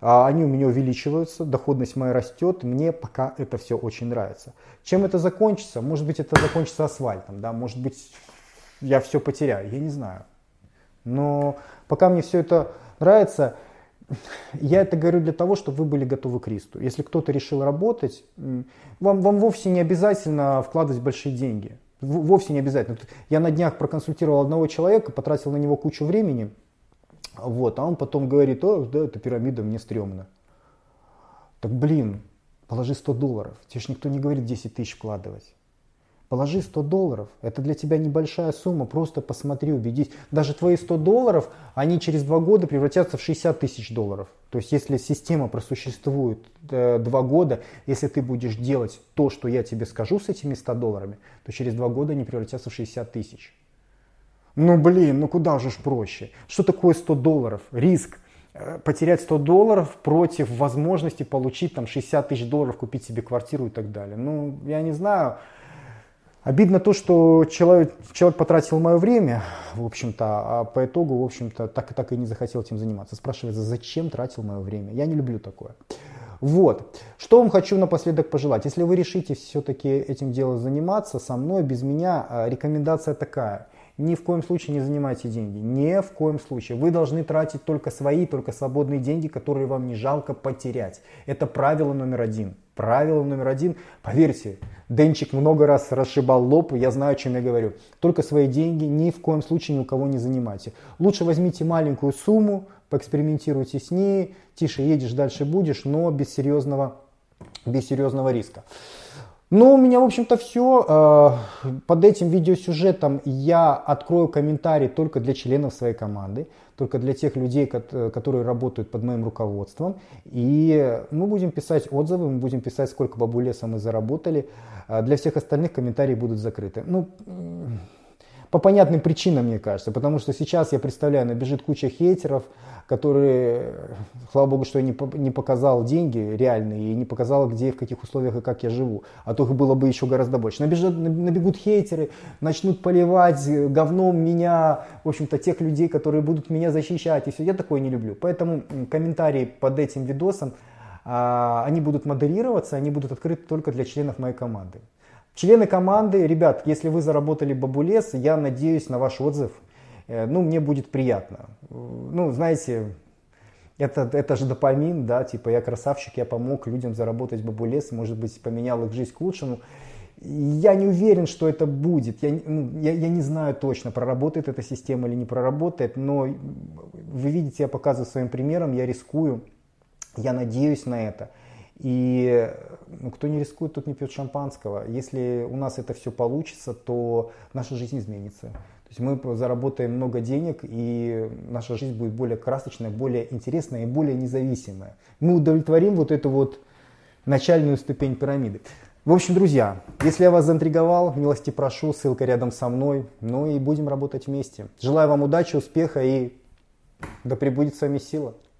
А, они у меня увеличиваются, доходность моя растет, мне пока это все очень нравится. Чем это закончится? Может быть, это закончится асфальтом, да, может быть, я все потеряю, я не знаю. Но пока мне все это нравится, я это говорю для того, чтобы вы были готовы к риску. Если кто-то решил работать, вам, вам вовсе не обязательно вкладывать большие деньги. Вовсе не обязательно. Я на днях проконсультировал одного человека, потратил на него кучу времени, вот, а он потом говорит, о, да, эта пирамида мне стрёмно. Так блин, положи 100 долларов. Тебе же никто не говорит 10 тысяч вкладывать. Положи 100 долларов. Это для тебя небольшая сумма. Просто посмотри, убедись. Даже твои 100 долларов, они через два года превратятся в 60 тысяч долларов. То есть, если система просуществует э, два года, если ты будешь делать то, что я тебе скажу с этими 100 долларами, то через два года они превратятся в 60 тысяч. Ну блин, ну куда же ж проще? Что такое 100 долларов? Риск э, потерять 100 долларов против возможности получить там 60 тысяч долларов, купить себе квартиру и так далее. Ну, я не знаю. Обидно то, что человек, человек потратил мое время, в общем-то, а по итогу, в общем-то, так и так и не захотел этим заниматься. Спрашивается, зачем тратил мое время? Я не люблю такое. Вот. Что вам хочу напоследок пожелать. Если вы решите все-таки этим делом заниматься со мной, без меня, а, рекомендация такая. Ни в коем случае не занимайте деньги. Ни в коем случае. Вы должны тратить только свои, только свободные деньги, которые вам не жалко потерять. Это правило номер один. Правило номер один, поверьте, Денчик много раз расшибал лоб, я знаю, о чем я говорю. Только свои деньги ни в коем случае ни у кого не занимайте. Лучше возьмите маленькую сумму, поэкспериментируйте с ней, тише едешь, дальше будешь, но без серьезного, без серьезного риска. Ну, у меня, в общем-то, все. Э, под этим видеосюжетом я открою комментарий только для членов своей команды, только для тех людей, которые работают под моим руководством. И мы будем писать отзывы, мы будем писать, сколько бабулеса мы заработали. Э, для всех остальных комментарии будут закрыты. Ну, по понятным причинам, мне кажется, потому что сейчас я представляю, набежит куча хейтеров, которые, слава богу, что я не, не показал деньги реальные и не показал, где, в каких условиях и как я живу. А то их было бы еще гораздо больше. Набежат, набегут хейтеры, начнут поливать говном меня, в общем-то, тех людей, которые будут меня защищать. И все. Я такое не люблю. Поэтому комментарии под этим видосом, а, они будут модерироваться, они будут открыты только для членов моей команды. Члены команды, ребят, если вы заработали бабулес, я надеюсь на ваш отзыв. Э, ну, мне будет приятно. Ну, знаете, это, это же допамин, да, типа я красавчик, я помог людям заработать бабулес, может быть, поменял их жизнь к лучшему. Я не уверен, что это будет. Я, ну, я, я не знаю точно, проработает эта система или не проработает, но вы видите, я показываю своим примером, я рискую, я надеюсь на это. И ну, кто не рискует, тот не пьет шампанского. Если у нас это все получится, то наша жизнь изменится. То есть мы заработаем много денег, и наша жизнь будет более красочная, более интересная и более независимая. Мы удовлетворим вот эту вот начальную ступень пирамиды. В общем, друзья, если я вас заинтриговал, милости прошу, ссылка рядом со мной. Ну и будем работать вместе. Желаю вам удачи, успеха и да пребудет с вами сила.